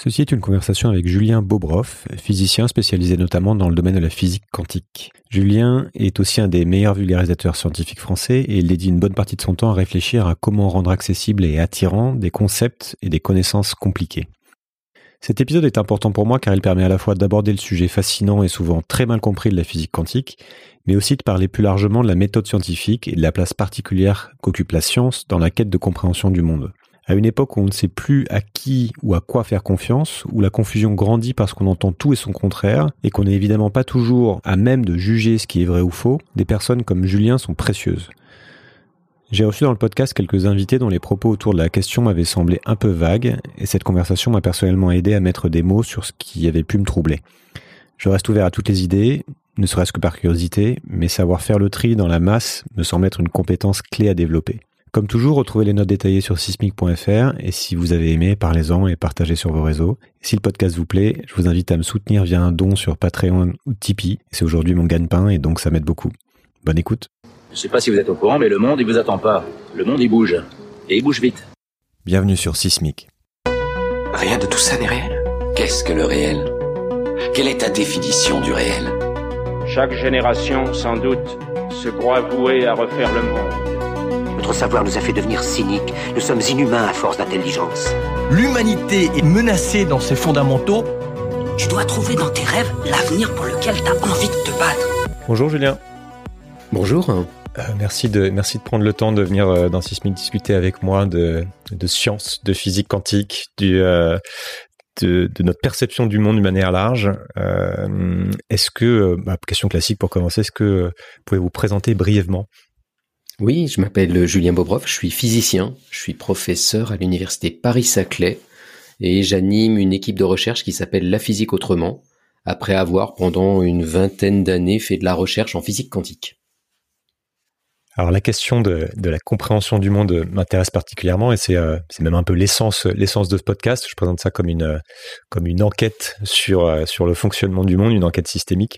Ceci est une conversation avec Julien Bobroff, physicien spécialisé notamment dans le domaine de la physique quantique. Julien est aussi un des meilleurs vulgarisateurs scientifiques français et il dédie une bonne partie de son temps à réfléchir à comment rendre accessibles et attirants des concepts et des connaissances compliquées. Cet épisode est important pour moi car il permet à la fois d'aborder le sujet fascinant et souvent très mal compris de la physique quantique, mais aussi de parler plus largement de la méthode scientifique et de la place particulière qu'occupe la science dans la quête de compréhension du monde. À une époque où on ne sait plus à qui ou à quoi faire confiance, où la confusion grandit parce qu'on entend tout et son contraire, et qu'on n'est évidemment pas toujours à même de juger ce qui est vrai ou faux, des personnes comme Julien sont précieuses. J'ai reçu dans le podcast quelques invités dont les propos autour de la question m'avaient semblé un peu vagues, et cette conversation m'a personnellement aidé à mettre des mots sur ce qui avait pu me troubler. Je reste ouvert à toutes les idées, ne serait-ce que par curiosité, mais savoir faire le tri dans la masse me semble être une compétence clé à développer. Comme toujours, retrouvez les notes détaillées sur sismic.fr et si vous avez aimé, parlez-en et partagez sur vos réseaux. si le podcast vous plaît, je vous invite à me soutenir via un don sur Patreon ou Tipeee. C'est aujourd'hui mon gagne-pain et donc ça m'aide beaucoup. Bonne écoute. Je sais pas si vous êtes au courant, mais le monde, il vous attend pas. Le monde, il bouge. Et il bouge vite. Bienvenue sur Sismic. Rien de tout ça n'est réel. Qu'est-ce que le réel? Quelle est ta définition du réel? Chaque génération, sans doute, se croit vouée à refaire le monde. Notre savoir nous a fait devenir cyniques. Nous sommes inhumains à force d'intelligence. L'humanité est menacée dans ses fondamentaux. Tu dois trouver dans tes rêves l'avenir pour lequel tu as envie de te battre. Bonjour Julien. Bonjour. Euh, merci, de, merci de prendre le temps de venir euh, dans Sismic discuter avec moi de, de science, de physique quantique, du, euh, de, de, notre perception du monde d'une manière large. Euh, est-ce que, bah, question classique pour commencer, est-ce que pouvez vous présenter brièvement oui, je m'appelle Julien Bobroff, je suis physicien, je suis professeur à l'université Paris-Saclay et j'anime une équipe de recherche qui s'appelle La physique autrement, après avoir pendant une vingtaine d'années fait de la recherche en physique quantique. Alors la question de, la compréhension du monde m'intéresse particulièrement et c'est euh, même un peu l'essence de ce podcast. Je présente ça comme une une enquête euh, sur le fonctionnement du monde, une enquête systémique.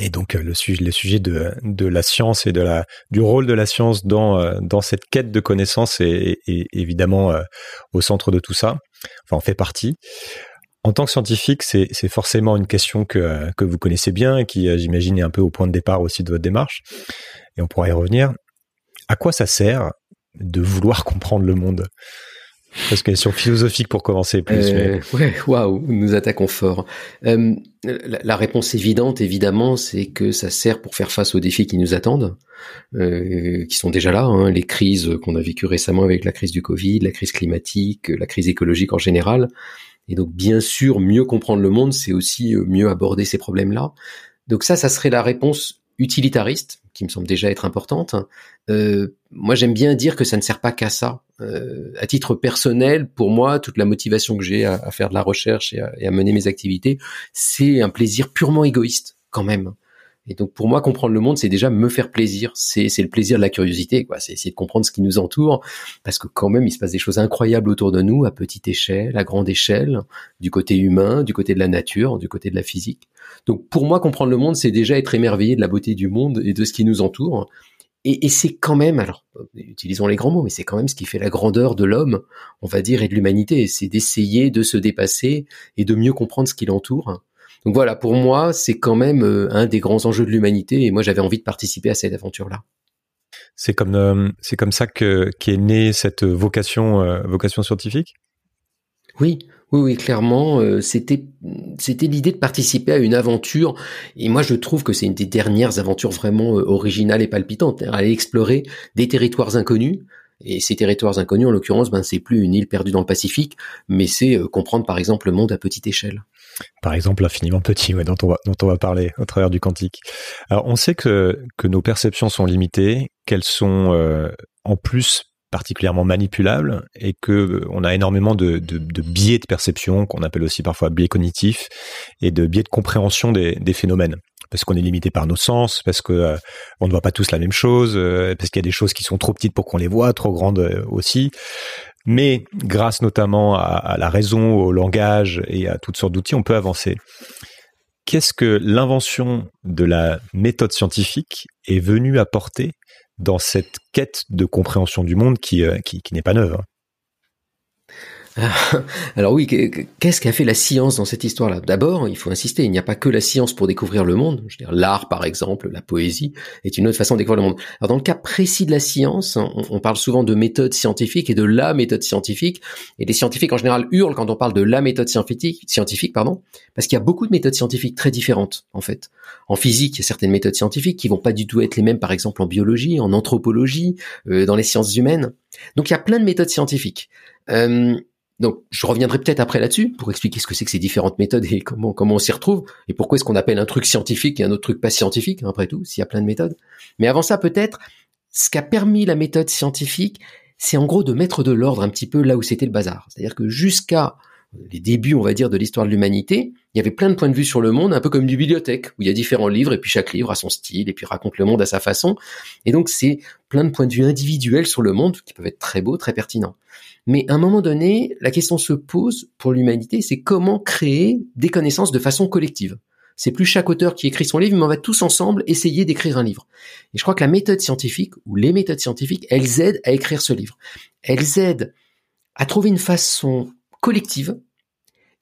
Et donc euh, le sujet, le sujet de, de la science et de la, du rôle de la science dans, euh, dans cette quête de connaissances est, évidemment euh, au centre de tout ça. Enfin, on fait partie. En tant que scientifique, c'est forcément une question que, que vous connaissez bien et qui, j'imagine, est un peu au point de départ aussi de votre démarche. Et on pourra y revenir. À quoi ça sert de vouloir comprendre le monde? Parce question philosophique pour commencer plus. Euh, Ouais, waouh, nous attaquons fort. Euh, la, réponse évidente, évidemment, c'est que ça sert pour faire face aux défis qui nous attendent, euh, qui sont déjà là. Hein, les crises qu'on a vécues récemment avec la crise du Covid, la crise climatique, la crise écologique en général. Et donc, bien sûr, mieux comprendre le monde, c'est aussi mieux aborder ces problèmes-là. Donc ça, ça serait la réponse utilitariste, qui me semble déjà être importante. Euh, moi, j'aime bien dire que ça ne sert pas qu'à ça. Euh, à titre personnel, pour moi, toute la motivation que j'ai à, faire de la recherche et à mener mes activités, c'est un plaisir purement égoïste, quand même. Et donc pour moi, comprendre le monde, c'est déjà me faire plaisir. C'est le plaisir de la curiosité, quoi. C'est essayer de comprendre ce qui nous entoure, parce que quand même, il se passe des choses incroyables autour de nous, à petite échelle, à grande échelle, du côté humain, du côté de la nature, du côté de la physique. Donc pour moi, comprendre le monde, c'est déjà être émerveillé de la beauté du monde et de ce qui nous entoure. Et, et c'est quand même, alors, utilisons les grands mots, mais c'est quand même ce qui fait la grandeur de l'homme, on va dire, et de l'humanité. C'est d'essayer de se dépasser et de mieux comprendre ce qui l'entoure donc voilà, pour moi, c'est quand même euh, un des grands enjeux de l'humanité et moi j'avais envie de participer à cette aventure-là. C'est comme euh, c'est comme ça que qu'est née cette vocation euh, vocation scientifique? Oui, oui, oui, clairement, c'était c'était l'idée de participer à une aventure. Et moi, je trouve que c'est une des dernières aventures vraiment originales et palpitantes. Aller explorer des territoires inconnus. Et ces territoires inconnus, en l'occurrence, ben c'est plus une île perdue dans le Pacifique, mais c'est comprendre par exemple le monde à petite échelle par exemple infiniment petit, dont, on va, dont on va parler au travers du quantique. Alors on sait que, que nos perceptions sont limitées, qu'elles sont euh, en plus particulièrement manipulables et que euh, on a énormément de, de, de biais de perception qu'on appelle aussi parfois biais cognitifs et de biais de compréhension des, des phénomènes parce qu'on est limité par nos sens, parce que euh, on ne voit pas tous la même chose, parce qu'il y a des choses qui sont trop petites pour qu'on les voit, trop grandes aussi. Mais grâce notamment à, la raison, au langage et à toutes sortes d'outils, on peut avancer. Qu'est-ce que l'invention de la méthode scientifique est venue apporter dans cette quête de compréhension du monde qui, euh, qui, n'est pas neuve hein? Alors oui, qu'est-ce qu'a fait la science dans cette histoire-là? D'abord, il faut insister, il n'y a pas que la science pour découvrir le monde. Je veux dire, l'art, par exemple, la poésie, est une autre façon de découvrir le monde. Alors dans le cas précis de la science, on, parle souvent de méthode scientifique et de la méthode scientifique. Et les scientifiques en général hurlent quand on parle de la méthode scientifique, scientifique pardon, parce qu'il y a beaucoup de méthodes scientifiques très différentes en fait. En physique, il y a certaines méthodes scientifiques qui vont pas du tout être les mêmes, par exemple en biologie, en anthropologie, euh, dans les sciences humaines. Donc il y a plein de méthodes scientifiques. Euh, donc, je reviendrai peut-être après là-dessus pour expliquer ce que c'est que ces différentes méthodes et comment on s'y retrouve et pourquoi est-ce qu'on appelle un truc scientifique et un autre truc pas scientifique après tout, s'il y a plein de méthodes. Mais avant ça, peut-être, ce qui a permis la méthode scientifique, c'est en gros de mettre de l'ordre un petit peu là où c'était le bazar. C'est-à-dire que jusqu'à les débuts, on va dire, de l'histoire de l'humanité, il y avait plein de points de vue sur le monde, un peu comme une bibliothèque, où il y a différents livres, et puis chaque livre a son style, et puis raconte le monde à sa façon. Et donc, c'est plein de points de vue individuels sur le monde, qui peuvent être très beaux, très pertinents. Mais à un moment donné, la question se pose pour l'humanité, c'est comment créer des connaissances de façon collective. C'est plus chaque auteur qui écrit son livre, mais on va tous ensemble essayer d'écrire un livre. Et je crois que la méthode scientifique, ou les méthodes scientifiques, elles aident à écrire ce livre. Elles aident à trouver une façon collective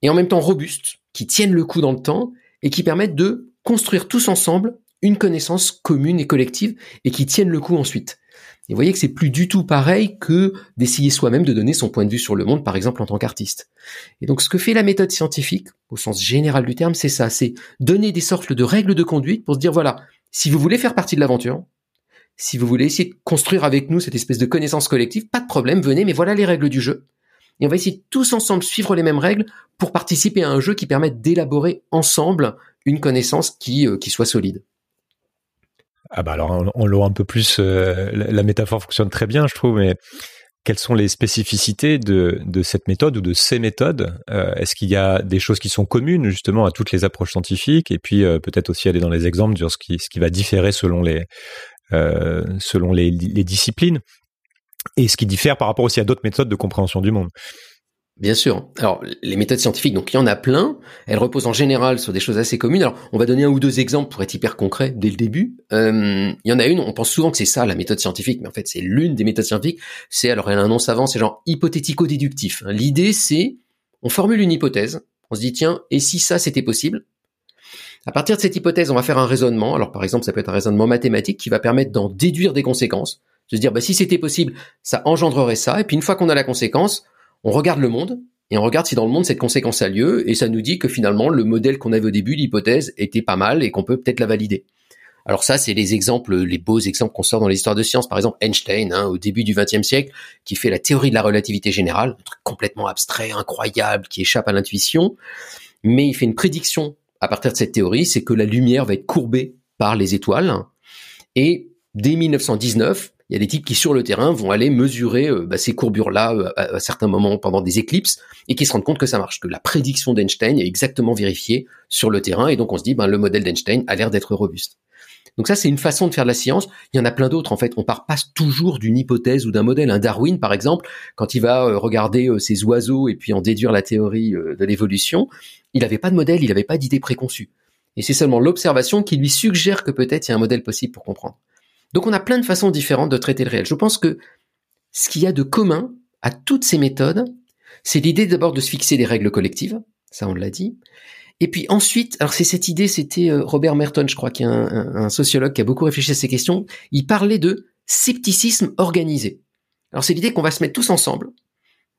et en même temps robuste, qui tienne le coup dans le temps et qui permettent de construire tous ensemble une connaissance commune et collective et qui tienne le coup ensuite. Et vous voyez que c'est plus du tout pareil que d'essayer soi-même de donner son point de vue sur le monde, par exemple en tant qu'artiste. Et donc ce que fait la méthode scientifique, au sens général du terme, c'est ça, c'est donner des sortes de règles de conduite pour se dire, voilà, si vous voulez faire partie de l'aventure, si vous voulez essayer de construire avec nous cette espèce de connaissance collective, pas de problème, venez, mais voilà les règles du jeu. Et on va essayer tous ensemble suivre les mêmes règles pour participer à un jeu qui permette d'élaborer ensemble une connaissance qui, euh, qui soit solide. Ah bah alors on, l'aura un peu plus, euh, la, métaphore fonctionne très bien, je trouve, mais quelles sont les spécificités de, de cette méthode ou de ces méthodes? Euh, Est-ce qu'il y a des choses qui sont communes justement à toutes les approches scientifiques? Et puis euh, peut-être aussi aller dans les exemples sur ce qui, ce qui va différer selon les, selon les, les disciplines et ce qui diffère par rapport aussi à d'autres méthodes de compréhension du monde Bien sûr. Alors, les méthodes scientifiques, donc il y en a plein. Elles reposent en général sur des choses assez communes. Alors, on va donner un ou deux exemples pour être hyper concret dès le début. Euh, il y en a une, on pense souvent que c'est ça la méthode scientifique, mais en fait c'est l'une des méthodes scientifiques. C'est alors elle a un nom savant, c'est genre hypothético-déductif. L'idée c'est, on formule une hypothèse, on se dit tiens, et si ça c'était possible? À partir de cette hypothèse, on va faire un raisonnement. Alors par exemple, ça peut être un raisonnement mathématique qui va permettre d'en déduire des conséquences. Se dire bah si c'était possible, ça engendrerait ça. Et puis une fois qu'on a la conséquence on regarde le monde et on regarde si dans le monde cette conséquence a lieu et ça nous dit que finalement le modèle qu'on avait au début, l'hypothèse, était pas mal et qu'on peut peut-être la valider. Alors ça, c'est les exemples, les beaux exemples qu'on sort dans les histoires de sciences. Par exemple, Einstein, hein, au début du XXe siècle, qui fait la théorie de la relativité générale, un truc complètement abstrait, incroyable, qui échappe à l'intuition. Mais il fait une prédiction à partir de cette théorie, c'est que la lumière va être courbée par les étoiles. Et dès 1919, il y a des types qui sur le terrain vont aller mesurer euh, bah, ces courbures-là euh, à, certains moments pendant des éclipses et qui se rendent compte que ça marche, que la prédiction d'Einstein est exactement vérifiée sur le terrain et donc on se dit ben le modèle d'Einstein a l'air d'être robuste. Donc ça c'est une façon de faire de la science. Il y en a plein d'autres en fait. On part pas toujours d'une hypothèse ou d'un modèle. Un Darwin par exemple, quand il va euh, regarder ces oiseaux et puis en déduire la théorie de l'évolution, il n'avait pas de modèle, il n'avait pas d'idée préconçue. Et c'est seulement l'observation qui lui suggère que peut-être il y a un modèle possible pour comprendre. Donc on a plein de façons différentes de traiter le réel. Je pense que ce qu'il y a de commun à toutes ces méthodes, c'est l'idée d'abord de se fixer des règles collectives, ça on l'a dit. Et puis ensuite, alors c'est cette idée, c'était euh, Robert Merton, je crois, qui est un, sociologue qui a beaucoup réfléchi à ces questions. Il parlait de scepticisme organisé. Alors c'est l'idée qu'on va se mettre tous ensemble.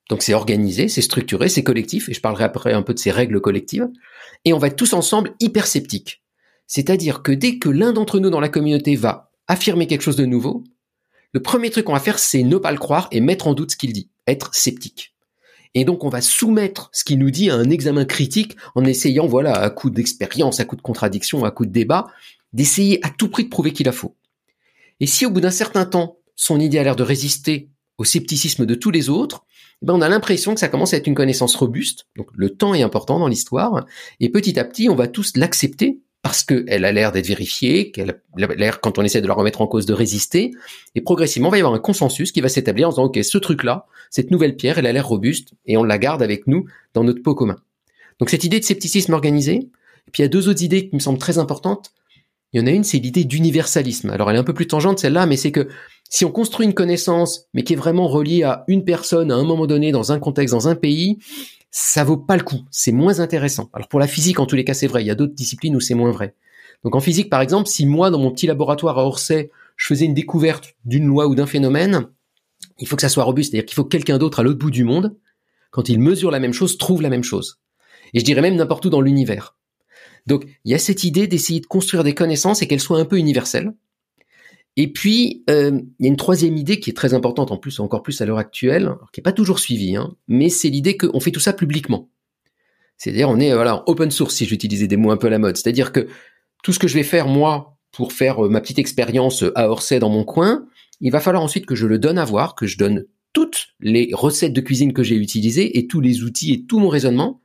Donc c'est organisé, c'est structuré, c'est collectif, et je parlerai après un peu de ces règles collectives. Et on va être tous ensemble hyper sceptiques. C'est-à-dire que dès que l'un d'entre nous dans la communauté va affirmer quelque chose de nouveau, le premier truc qu'on va faire, c'est ne pas le croire et mettre en doute ce qu'il dit, être sceptique. Et donc on va soumettre ce qu'il nous dit à un examen critique en essayant, voilà, à coup d'expérience, à coup de contradiction, à coup de débat, d'essayer à tout prix de prouver qu'il a faux. Et si au bout d'un certain temps, son idée a l'air de résister au scepticisme de tous les autres, eh ben on a l'impression que ça commence à être une connaissance robuste. Donc le temps est important dans l'histoire, et petit à petit, on va tous l'accepter parce qu'elle a l'air d'être vérifiée, qu'elle a l'air, quand on essaie de la remettre en cause, de résister, et progressivement, il va y avoir un consensus qui va s'établir en disant, OK, ce truc-là, cette nouvelle pierre, elle a l'air robuste, et on la garde avec nous dans notre pot commun. Donc cette idée de scepticisme organisé, et puis il y a deux autres idées qui me semblent très importantes. Il y en a une, c'est l'idée d'universalisme. Alors elle est un peu plus tangente celle-là, mais c'est que Si on construit une connaissance, mais qui est vraiment reliée à une personne à un moment donné, dans un contexte, dans un pays, ça vaut pas le coup. C'est moins intéressant. Alors pour la physique, en tous les cas, c'est vrai. Il y a d'autres disciplines où c'est moins vrai. Donc en physique, par exemple, si moi, dans mon petit laboratoire à Orsay, je faisais une découverte d'une loi ou d'un phénomène, il faut que ça soit robuste. C'est-à-dire qu'il faut que quelqu'un d'autre à l'autre bout du monde, quand il mesure la même chose, trouve la même chose. Et je dirais même n'importe où dans l'univers. Donc il y a cette idée d'essayer de construire des connaissances et qu'elles soient un peu universelles. Et puis, euh, il y a une troisième idée qui est très importante, en plus, encore plus à l'heure actuelle, qui n'est pas toujours suivie, hein, mais c'est l'idée qu'on fait tout ça publiquement. C'est-à-dire, on est voilà open source, si j'utilisais des mots un peu à la mode. C'est-à-dire que tout ce que je vais faire moi pour faire euh, ma petite expérience à Orsay dans mon coin, il va falloir ensuite que je le donne à voir, que je donne toutes les recettes de cuisine que j'ai utilisées et tous les outils et tout mon raisonnement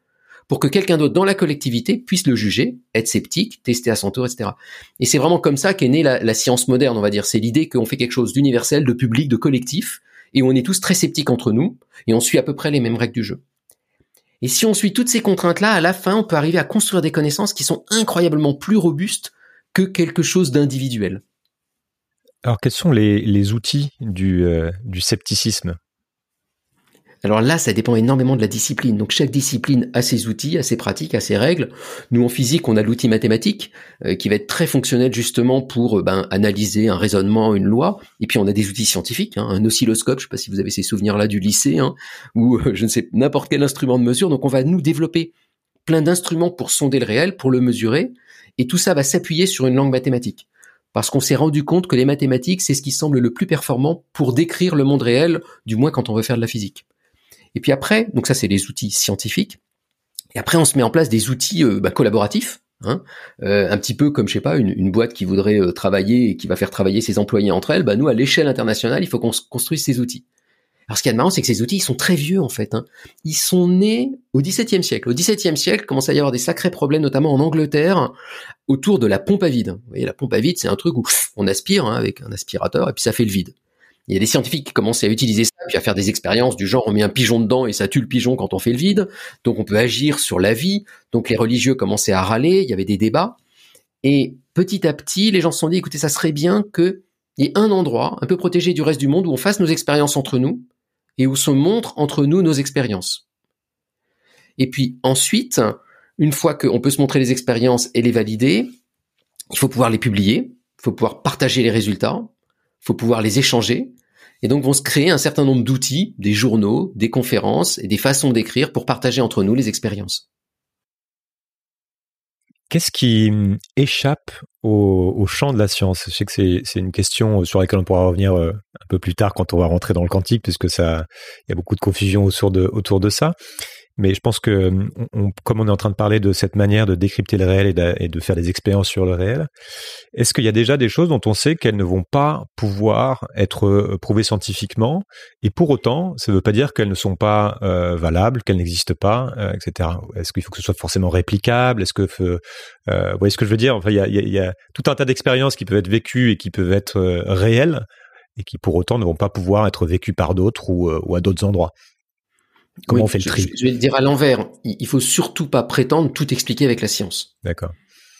pour que quelqu'un d'autre dans la collectivité puisse le juger, être sceptique, tester à son tour, etc. Et c'est vraiment comme ça qu'est née la, science moderne, on va dire. C'est l'idée qu'on fait quelque chose d'universel, de public, de collectif, et on est tous très sceptiques entre nous, et on suit à peu près les mêmes règles du jeu. Et si on suit toutes ces contraintes-là, à la fin, on peut arriver à construire des connaissances qui sont incroyablement plus robustes que quelque chose d'individuel. Alors, quels sont les, outils du, euh, du scepticisme? Alors là, ça dépend énormément de la discipline. Donc chaque discipline a ses outils, a ses pratiques, a ses règles. Nous en physique, on a l'outil mathématique euh, qui va être très fonctionnel justement pour euh, ben, analyser un raisonnement, une loi. Et puis on a des outils scientifiques, hein, un oscilloscope. Je ne sais pas si vous avez ces souvenirs-là du lycée, hein, ou euh, je ne sais n'importe quel instrument de mesure. Donc on va nous développer plein d'instruments pour sonder le réel, pour le mesurer. Et tout ça va s'appuyer sur une langue mathématique parce qu'on s'est rendu compte que les mathématiques, c'est ce qui semble le plus performant pour décrire le monde réel, du moins quand on veut faire de la physique. Et puis après, donc ça c'est les outils scientifiques. Et après, on se met en place des outils euh, bah, collaboratifs. Hein, euh, un petit peu comme je sais pas une, boîte qui voudrait euh, travailler et qui va faire travailler ses employés entre elles, bah nous à l'échelle internationale il faut qu'on construise ces outils. Alors ce qui est marrant c'est que ces outils ils sont très vieux en fait. Hein. Ils sont nés au XVIIe siècle. Au XVIIe siècle commence à y avoir des sacrés problèmes notamment en Angleterre autour de la pompe à vide. Vous voyez la pompe à vide c'est un truc où on aspire hein, avec un aspirateur et puis ça fait le vide. Il y a des scientifiques qui commençaient à utiliser ça, puis à faire des expériences du genre on met un pigeon dedans et ça tue le pigeon quand on fait le vide. Donc on peut agir sur la vie. Donc les religieux commençaient à râler, il y avait des débats. Et petit à petit, les gens se sont dit, écoutez, ça serait bien qu'il y ait un endroit un peu protégé du reste du monde où on fasse nos expériences entre nous et où se montrent entre nous nos expériences. Et puis ensuite, une fois qu'on peut se montrer les expériences et les valider, il faut pouvoir les publier, il faut pouvoir partager les résultats, faut pouvoir les échanger. Et donc vont se créer un certain nombre d'outils, des journaux, des conférences et des façons d'écrire pour partager entre nous les expériences. Qu'est-ce qui échappe au, champ de la science? Je sais que c'est une question sur laquelle on pourra revenir euh, un peu plus tard quand on va rentrer dans le quantique, puisque ça, il y a beaucoup de confusion autour de, autour de ça. Mais je pense que, comme on est en train de parler de cette manière de décrypter le réel et de, faire des expériences sur le réel, est-ce qu'il y a déjà des choses dont on sait qu'elles ne vont pas pouvoir être euh, prouvées scientifiquement Et pour autant, ça ne veut pas dire qu'elles ne sont pas euh, valables, qu'elles n'existent pas, euh, etc. Est-ce qu'il faut que ce soit forcément réplicable? Est-ce que, vous voyez ce que je veux dire? Enfin, il y a, tout un tas d'expériences qui peuvent être vécues et qui peuvent être réelles et qui pour autant ne vont pas pouvoir être vécues par d'autres ou à d'autres endroits. Comment on fait le tri je, vais le dire à l'envers. Il faut surtout pas prétendre tout expliquer avec la science. D'accord.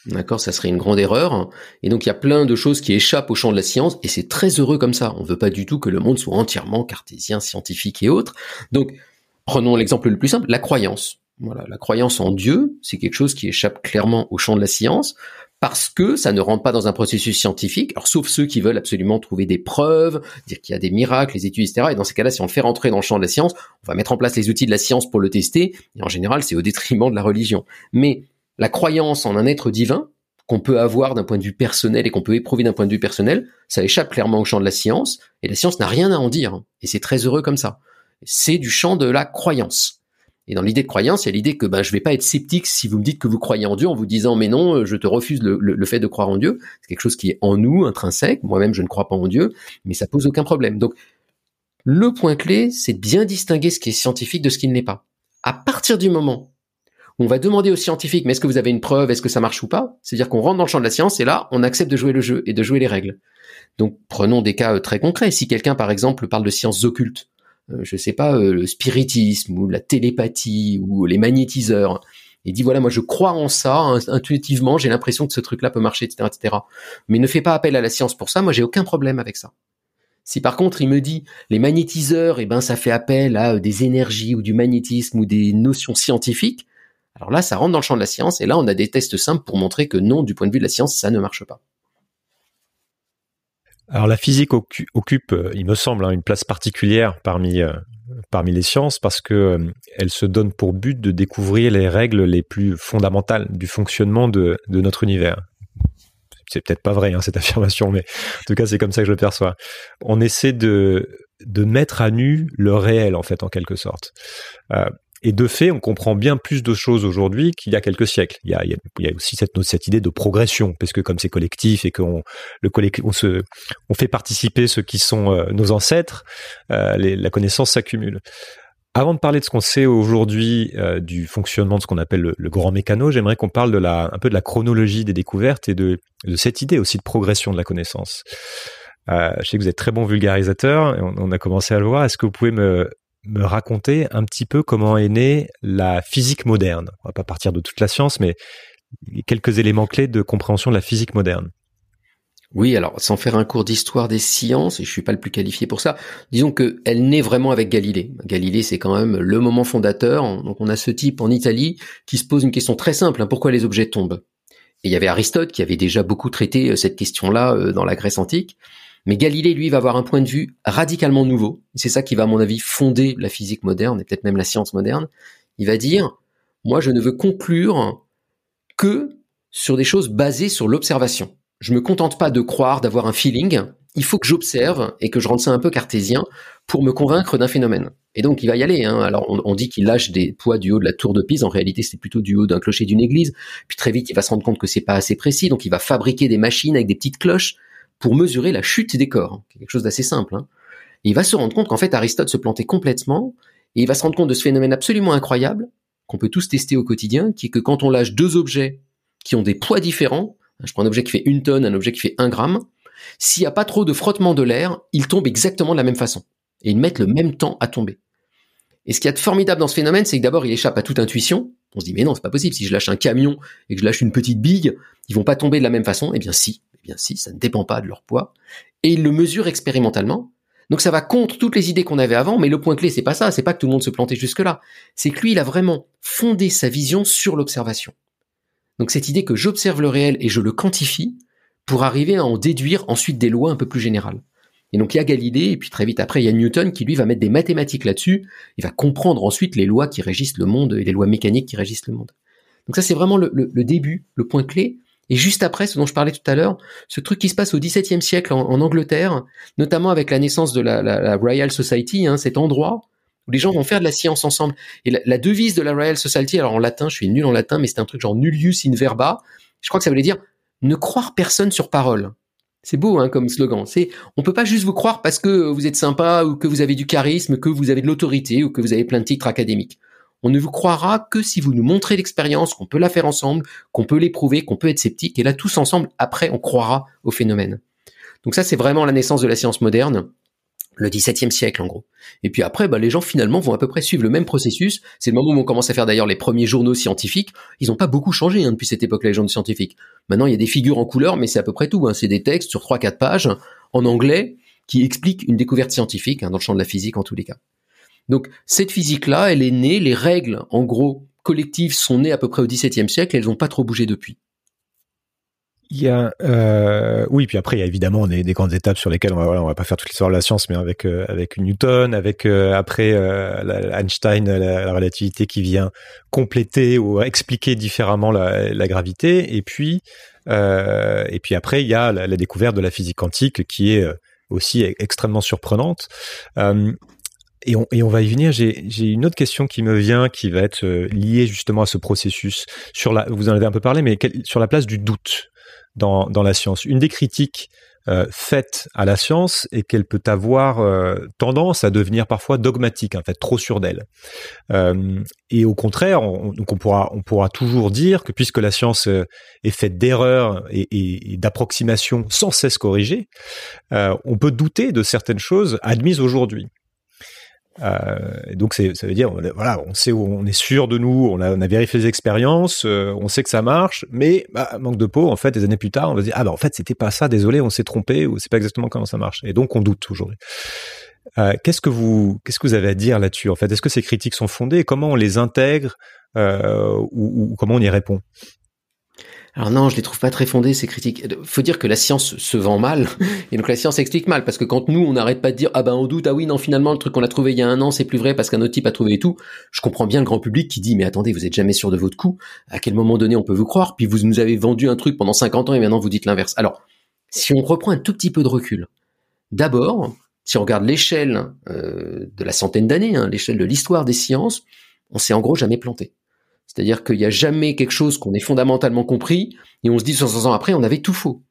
D'accord, ça serait une grande erreur. Et donc il y a plein de choses qui échappent au champ de la science, et c'est très heureux comme ça. On veut pas du tout que le monde soit entièrement cartésien, scientifique et autres. Donc prenons l'exemple le plus simple, la croyance. Voilà, la croyance en Dieu, c'est quelque chose qui échappe clairement au champ de la science parce que ça ne rentre pas dans un processus scientifique, alors sauf ceux qui veulent absolument trouver des preuves, dire qu'il y a des miracles, les études, etc. Et dans ces cas-là, si on le fait rentrer dans le champ de la science, on va mettre en place les outils de la science pour le tester, et en général, c'est au détriment de la religion. Mais la croyance en un être divin, qu'on peut avoir d'un point de vue personnel et qu'on peut éprouver d'un point de vue personnel, ça échappe clairement au champ de la science, et la science n'a rien à en dire, et c'est très heureux comme ça. C'est du champ de la croyance. Et dans l'idée de croyance, il y a l'idée que ben, je vais pas être sceptique si vous me dites que vous croyez en Dieu en vous disant mais non, je te refuse le, fait de croire en Dieu. C'est quelque chose qui est en nous, intrinsèque. Moi-même, je ne crois pas en Dieu, mais ça pose aucun problème. Donc, le point clé, c'est de bien distinguer ce qui est scientifique de ce qui ne l'est pas. À partir du moment où on va demander aux scientifiques, mais est-ce que vous avez une preuve, est-ce que ça marche ou pas C'est-à-dire qu'on rentre dans le champ de la science et là, on accepte de jouer le jeu et de jouer les règles. Donc, prenons des cas euh, très concrets. Si quelqu'un, par exemple, parle de sciences occultes, je sais pas, euh, le spiritisme ou la télépathie ou les magnétiseurs. Et dit voilà, moi je crois en ça, intuitivement, j'ai l'impression que ce truc-là peut marcher, etc., etc. Mais ne fais pas appel à la science pour ça. Moi, j'ai aucun problème avec ça. Si par contre il me dit les magnétiseurs, eh ben ça fait appel à des énergies ou du magnétisme ou des notions scientifiques, alors là ça rentre dans le champ de la science et là on a des tests simples pour montrer que non, du point de vue de la science, ça ne marche pas. Alors la physique occupe, euh, il me semble, hein, une place particulière parmi euh, parmi les sciences parce que euh, elle se donne pour but de découvrir les règles les plus fondamentales du fonctionnement de, de notre univers. C'est peut-être pas vrai hein, cette affirmation, mais en tout cas c'est comme ça que je le perçois. On essaie de de mettre à nu le réel en fait en quelque sorte. Et de fait, on comprend bien plus de choses aujourd'hui qu'il y a quelques siècles. Il y a, il y a, aussi cette, cette idée de progression, parce que comme c'est collectif et qu'on le collectif, on se, on fait participer ceux qui sont euh, nos ancêtres, euh, les, la connaissance s'accumule. Avant de parler de ce qu'on sait aujourd'hui euh, du fonctionnement de ce qu'on appelle le, le, grand mécano, j'aimerais qu'on parle de la, un peu de la chronologie des découvertes et de, de cette idée aussi de progression de la connaissance. Euh, je sais que vous êtes très bon vulgarisateur, et on, on a commencé à le voir. Est-ce que vous pouvez me, me raconter un petit peu comment est née la physique moderne. On va pas partir de toute la science, mais quelques éléments clés de compréhension de la physique moderne. Oui, alors sans faire un cours d'histoire des sciences, et je suis pas le plus qualifié pour ça, disons que elle naît vraiment avec Galilée. Galilée, c'est quand même le moment fondateur. Donc on a ce type en Italie qui se pose une question très simple hein, pourquoi les objets tombent? Et il y avait Aristote qui avait déjà beaucoup traité euh, cette question-là euh, dans la Grèce antique. Mais Galilée, lui, va avoir un point de vue radicalement nouveau. C'est ça qui va, à mon avis, fonder la physique moderne et peut-être même la science moderne. Il va dire, moi, je ne veux conclure que sur des choses basées sur l'observation. Je me contente pas de croire, d'avoir un feeling. Il faut que j'observe et que je rende ça un peu cartésien pour me convaincre d'un phénomène. Et donc il va y aller. Hein. Alors on, dit qu'il lâche des poids du haut de la tour de Pise. En réalité, c'est plutôt du haut d'un clocher d'une église. Puis très vite, il va se rendre compte que c'est pas assez précis. Donc il va fabriquer des machines avec des petites cloches pour mesurer la chute des corps. Quelque chose d'assez simple. Hein. il va se rendre compte qu'en fait Aristote se plantait complètement, et il va se rendre compte de ce phénomène absolument incroyable qu'on peut tous tester au quotidien, qui est que quand on lâche deux objets qui ont des poids différents, je prends un objet qui fait une tonne, un objet qui fait un gramme, s'il n'y a pas trop de frottement de l'air, ils tombent exactement de la même façon. Et ils mettent le même temps à tomber. Et ce qui est formidable dans ce phénomène, c'est que d'abord, il échappe à toute intuition. On se dit, mais non, c'est pas possible. Si je lâche un camion et que je lâche une petite bille, ils vont pas tomber de la même façon. Eh bien, si. Eh bien si, ça ne dépend pas de leur poids. Et ils le mesurent expérimentalement. Donc ça va contre toutes les idées qu'on avait avant, mais le point clé, c'est pas ça, c'est pas que tout le monde se plantait jusque-là. C'est que lui, il a vraiment fondé sa vision sur l'observation. Donc cette idée que j'observe le réel et je le quantifie pour arriver à en déduire ensuite des lois un peu plus générales. Et donc il y a Galilée, et puis très vite après, il y a Newton qui lui va mettre des mathématiques là-dessus, il va comprendre ensuite les lois qui régissent le monde et les lois mécaniques qui régissent le monde. Donc ça c'est vraiment le, le, début, le point clé, et juste après, ce dont je parlais tout à l'heure, ce truc qui se passe au XVIIe siècle en, Angleterre, notamment avec la naissance de la, Royal Society, hein, cet endroit où les gens vont faire de la science ensemble. Et la, devise de la Royal Society, alors en latin, je suis nul en latin, mais c'est un truc genre nullius in verba. Je crois que ça voulait dire ne croire personne sur parole. C'est beau hein, comme slogan. C'est on peut pas juste vous croire parce que vous êtes sympa ou que vous avez du charisme, que vous avez de l'autorité ou que vous avez plein de titres académiques. On ne vous croira que si vous nous montrez l'expérience, qu'on peut la faire ensemble, qu'on peut l'éprouver, qu'on peut être sceptique, et là tous ensemble, après, on croira au phénomène. Donc ça, c'est vraiment la naissance de la science moderne, le XVIIe siècle en gros. Et puis après, bah, les gens finalement vont à peu près suivre le même processus. C'est le moment où on commence à faire d'ailleurs les premiers journaux scientifiques. Ils n'ont pas beaucoup changé hein, depuis cette époque, les gens scientifiques. Maintenant, il y a des figures en couleur, mais c'est à peu près tout. Hein. C'est des textes sur 3-4 pages en anglais qui expliquent une découverte scientifique, hein, dans le champ de la physique en tous les cas. Donc cette physique-là, elle est née, les règles, en gros, collectives sont nées à peu près au XVIIe siècle, elles n'ont pas trop bougé depuis. Euh, oui, puis après il y a évidemment des, des grandes étapes sur lesquelles on va, va pas faire toute l'histoire de la science, mais avec euh, Newton, avec euh, après Einstein, la, la, relativité qui vient compléter ou expliquer différemment la, gravité, et puis après il y a la, la, découverte de la physique quantique qui est aussi extrêmement surprenante. Et on, et on, va y venir. J'ai une autre question qui me vient, qui va être euh, liée justement à ce processus. Sur la, vous en avez un peu parlé, mais sur la place du doute dans, dans la science. Une des critiques euh, faites à la science est qu'elle peut avoir euh, tendance à devenir parfois dogmatique, en fait, trop sûre d'elle. Euh, et au contraire, on, donc on pourra, on pourra toujours dire que puisque la science euh, est faite d'erreurs et, et, et d'approximations sans cesse corrigées, on peut douter de certaines choses admises aujourd'hui. Euh, donc c'est, ça veut dire, voilà, on sait où on est sûr de nous, on a, on a vérifié les expériences, euh, on sait que ça marche, mais bah, manque de peau, en fait, des années plus tard, on va se dire ah bah en fait c'était pas ça, désolé, on s'est trompé ou c'est pas exactement comment ça marche, et donc on doute aujourd'hui. Euh, qu'est-ce que vous, qu'est-ce que vous avez à dire là-dessus en fait? Est-ce que ces critiques sont fondées? Comment on les intègre? Euh, ou, ou comment on y répond? Alors non, je les trouve pas très fondées ces critiques. Faut dire que la science se vend mal et donc la science explique mal parce que quand nous on n'arrête pas de dire ah ben on doute ah oui non finalement le truc qu'on a trouvé il y a un an c'est plus vrai parce qu'un autre type a trouvé et tout. Je comprends bien le grand public qui dit mais attendez vous êtes jamais sûr de votre coup. À quel moment donné on peut vous croire? Puis vous nous avez vendu un truc pendant 50 ans et maintenant vous dites l'inverse. Alors si on reprend un tout petit peu de recul, d'abord si on regarde l'échelle euh, de la centaine d'années, hein, l'échelle de l'histoire des sciences, on s'est en gros jamais planté. C'est-à-dire qu'il n'y a jamais quelque chose qu'on ait fondamentalement compris et on se dit 500 ans après, on avait tout faux.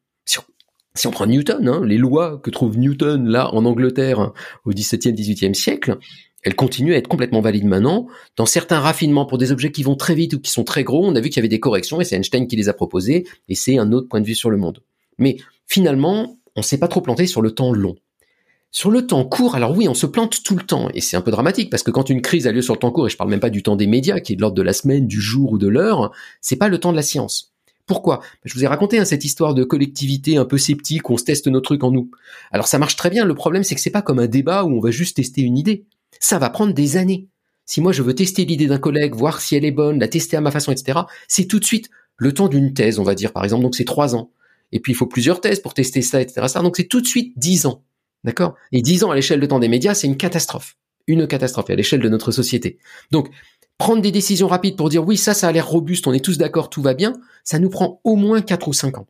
Si on, prend Newton, hein, les lois que trouve Newton là en Angleterre au XVIIe, XVIIIe siècle, elles continuent à être complètement valides maintenant. Dans certains raffinements pour des objets qui vont très vite ou qui sont très gros, on a vu qu'il y avait des corrections et c'est Einstein qui les a proposées et c'est un autre point de vue sur le monde. Mais finalement, on s'est pas trop planté sur le temps long. Sur le temps court, alors oui, on se plante tout le temps, et c'est un peu dramatique, parce que quand une crise a lieu sur le temps court, et je parle même pas du temps des médias, qui est de l'ordre de la semaine, du jour ou de l'heure, c'est pas le temps de la science. Pourquoi? Je vous ai raconté hein, cette histoire de collectivité un peu sceptique, on se teste nos trucs en nous. Alors ça marche très bien, le problème c'est que c'est pas comme un débat où on va juste tester une idée. Ça va prendre des années. Si moi je veux tester l'idée d'un collègue, voir si elle est bonne, la tester à ma façon, etc., c'est tout de suite le temps d'une thèse, on va dire par exemple, donc c'est trois ans. Et puis il faut plusieurs thèses pour tester ça, etc. Donc c'est tout de suite dix ans. D'accord? Et 10 ans à l'échelle de temps des médias, c'est une catastrophe. Une catastrophe à l'échelle de notre société. Donc, prendre des décisions rapides pour dire oui, ça, ça a l'air robuste, on est tous d'accord, tout va bien, ça nous prend au moins 4 ou 5 ans.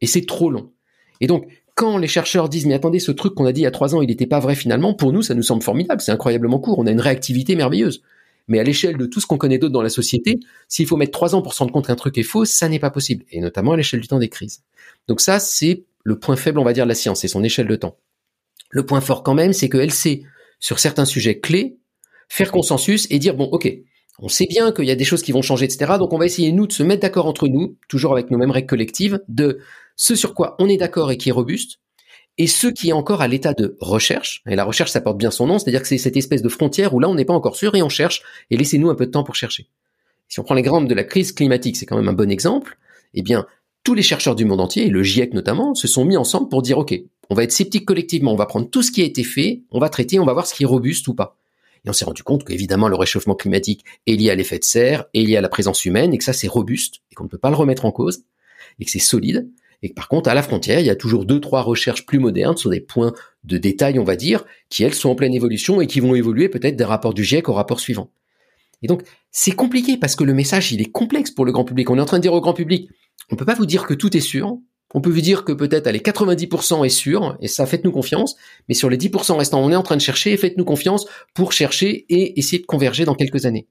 Et c'est trop long. Et donc, quand les chercheurs disent mais attendez, ce truc qu'on a dit il y a 3 ans, il n'était pas vrai finalement, pour nous, ça nous semble formidable, c'est incroyablement court, on a une réactivité merveilleuse. Mais à l'échelle de tout ce qu'on connaît d'autre dans la société, s'il faut mettre 3 ans pour se rendre compte qu'un truc est faux, ça n'est pas possible. Et notamment à l'échelle du temps des crises. Donc ça, c'est le point faible, on va dire, de la science, c'est son échelle de temps. Le point fort quand même, c'est qu'elle sait, sur certains sujets clés, faire consensus et dire, bon, ok, on sait bien qu'il y a des choses qui vont changer, etc. Donc on va essayer, nous, de se mettre d'accord entre nous, toujours avec nos mêmes règles collectives, de ce sur quoi on est d'accord et qui est robuste, et ce qui est encore à l'état de recherche. Et la recherche, ça porte bien son nom, c'est-à-dire que c'est cette espèce de frontière où là, on n'est pas encore sûr et on cherche, et laissez-nous un peu de temps pour chercher. Si on prend l'exemple de la crise climatique, c'est quand même un bon exemple, eh bien, tous les chercheurs du monde entier, et le GIEC notamment, se sont mis ensemble pour dire, OK, on va être sceptique collectivement, on va prendre tout ce qui a été fait, on va traiter, on va voir ce qui est robuste ou pas. Et on s'est rendu compte qu'évidemment le réchauffement climatique est lié à l'effet de serre, est lié à la présence humaine, et que ça c'est robuste, et qu'on ne peut pas le remettre en cause, et que c'est solide, et que par contre à la frontière, il y a toujours deux, trois recherches plus modernes sur des points de détail, on va dire, qui elles sont en pleine évolution et qui vont évoluer peut-être des rapports du GIEC au rapport suivant. Et donc, c'est compliqué parce que le message, il est complexe pour le grand public. On est en train de dire au grand public, on peut pas vous dire que tout est sûr, on peut vous dire que peut-être allez 90% est sûr et ça faites-nous confiance, mais sur les 10% restants, on est en train de chercher et faites-nous confiance pour chercher et essayer de converger dans quelques années.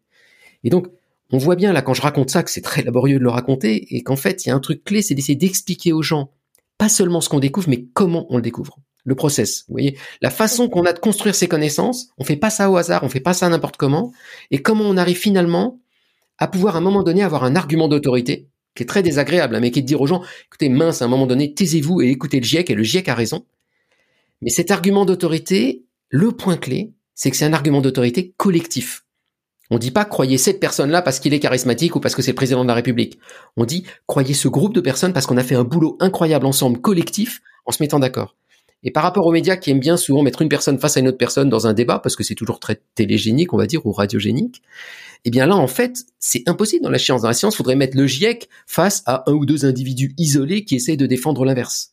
Et donc on voit bien là quand je raconte ça que c'est très laborieux de le raconter et qu'en fait il y a un truc clé, c'est d'essayer d'expliquer aux gens pas seulement ce qu'on découvre, mais comment on le découvre. Le process, vous voyez, la façon qu'on a de construire ces connaissances, on fait pas ça au hasard, on fait pas ça n'importe comment, et comment on arrive finalement à pouvoir à un moment donné avoir un argument d'autorité qui est très désagréable, hein, mais qui est de dire aux gens, écoutez, mince, à un moment donné, taisez-vous et écoutez le GIEC, et le GIEC a raison. Mais cet argument d'autorité, le point clé, c'est que c'est un argument d'autorité collectif. On dit pas croyez cette personne-là parce qu'il est charismatique ou parce que c'est le président de la République. On dit croyez ce groupe de personnes parce qu'on a fait un boulot incroyable ensemble, collectif, en se mettant d'accord. Et par rapport aux médias qui aiment bien souvent mettre une personne face à une autre personne dans un débat, parce que c'est toujours très télégénique, on va dire, ou radiogénique, eh bien là, en fait, c'est impossible dans la science. Dans la science, il faudrait mettre le GIEC face à un ou deux individus isolés qui essayent de défendre l'inverse.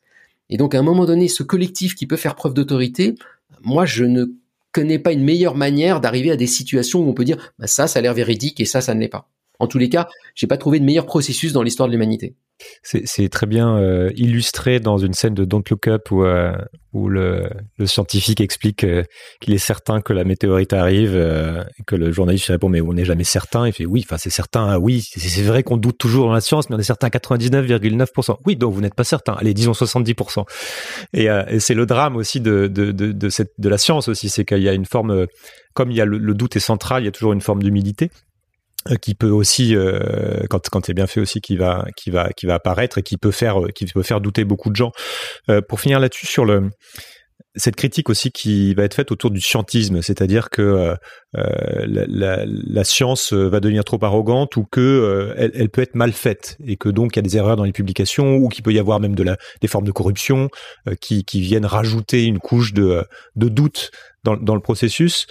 Et donc, à un moment donné, ce collectif qui peut faire preuve d'autorité, moi, je ne connais pas une meilleure manière d'arriver à des situations où on peut dire, bah, ça, ça a l'air véridique et ça, ça ne l'est pas. En tous les cas, j'ai pas trouvé de meilleur processus dans l'histoire de l'humanité. C'est très bien euh, illustré dans une scène de Don't Look Up où, euh, le, scientifique explique euh, qu'il est certain que la météorite arrive et que le journaliste répond mais on n'est jamais certain. Il fait oui, enfin c'est certain, ah oui, c'est vrai qu'on doute toujours dans la science, mais on est certain à 99,9%. Oui, donc vous n'êtes pas certain. Allez, disons 70%. Et, c'est le drame aussi de, de, de, cette, de la science aussi, c'est qu'il y a une forme, comme il y a le doute est central, il y a toujours une forme d'humilité. Euh, qui peut aussi euh, quand quand c'est bien fait aussi qui va qui va qui va apparaître et qui peut faire qui peut faire douter beaucoup de gens. Euh, pour finir là-dessus sur le cette critique aussi qui va être faite autour du scientisme, c'est-à-dire que euh, euh la, la, la, science va devenir trop arrogante ou que euh, elle, elle, peut être mal faite et que donc il y a des erreurs dans les publications ou qu'il peut y avoir même de la, des formes de corruption euh, qui, qui, viennent rajouter une couche de, de doute dans, dans le processus.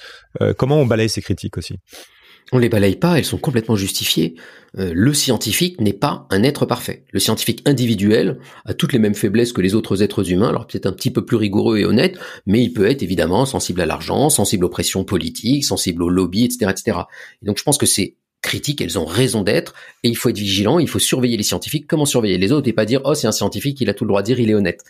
comment on balaye ces critiques aussi? On les balaye pas, elles sont complètement justifiées. Euh, le scientifique n'est pas un être parfait. Le scientifique individuel a toutes les mêmes faiblesses que les autres êtres humains, alors peut-être un petit peu plus rigoureux et honnête, mais il peut être évidemment sensible à l'argent, sensible aux pressions politiques, sensible aux lobbies, etc., etc. Et donc je pense que ces critiques, elles ont raison d'être, et il faut être vigilant, il faut surveiller les scientifiques, comment surveiller les autres, et pas dire oh c'est un scientifique, il a tout le droit de dire, il est honnête.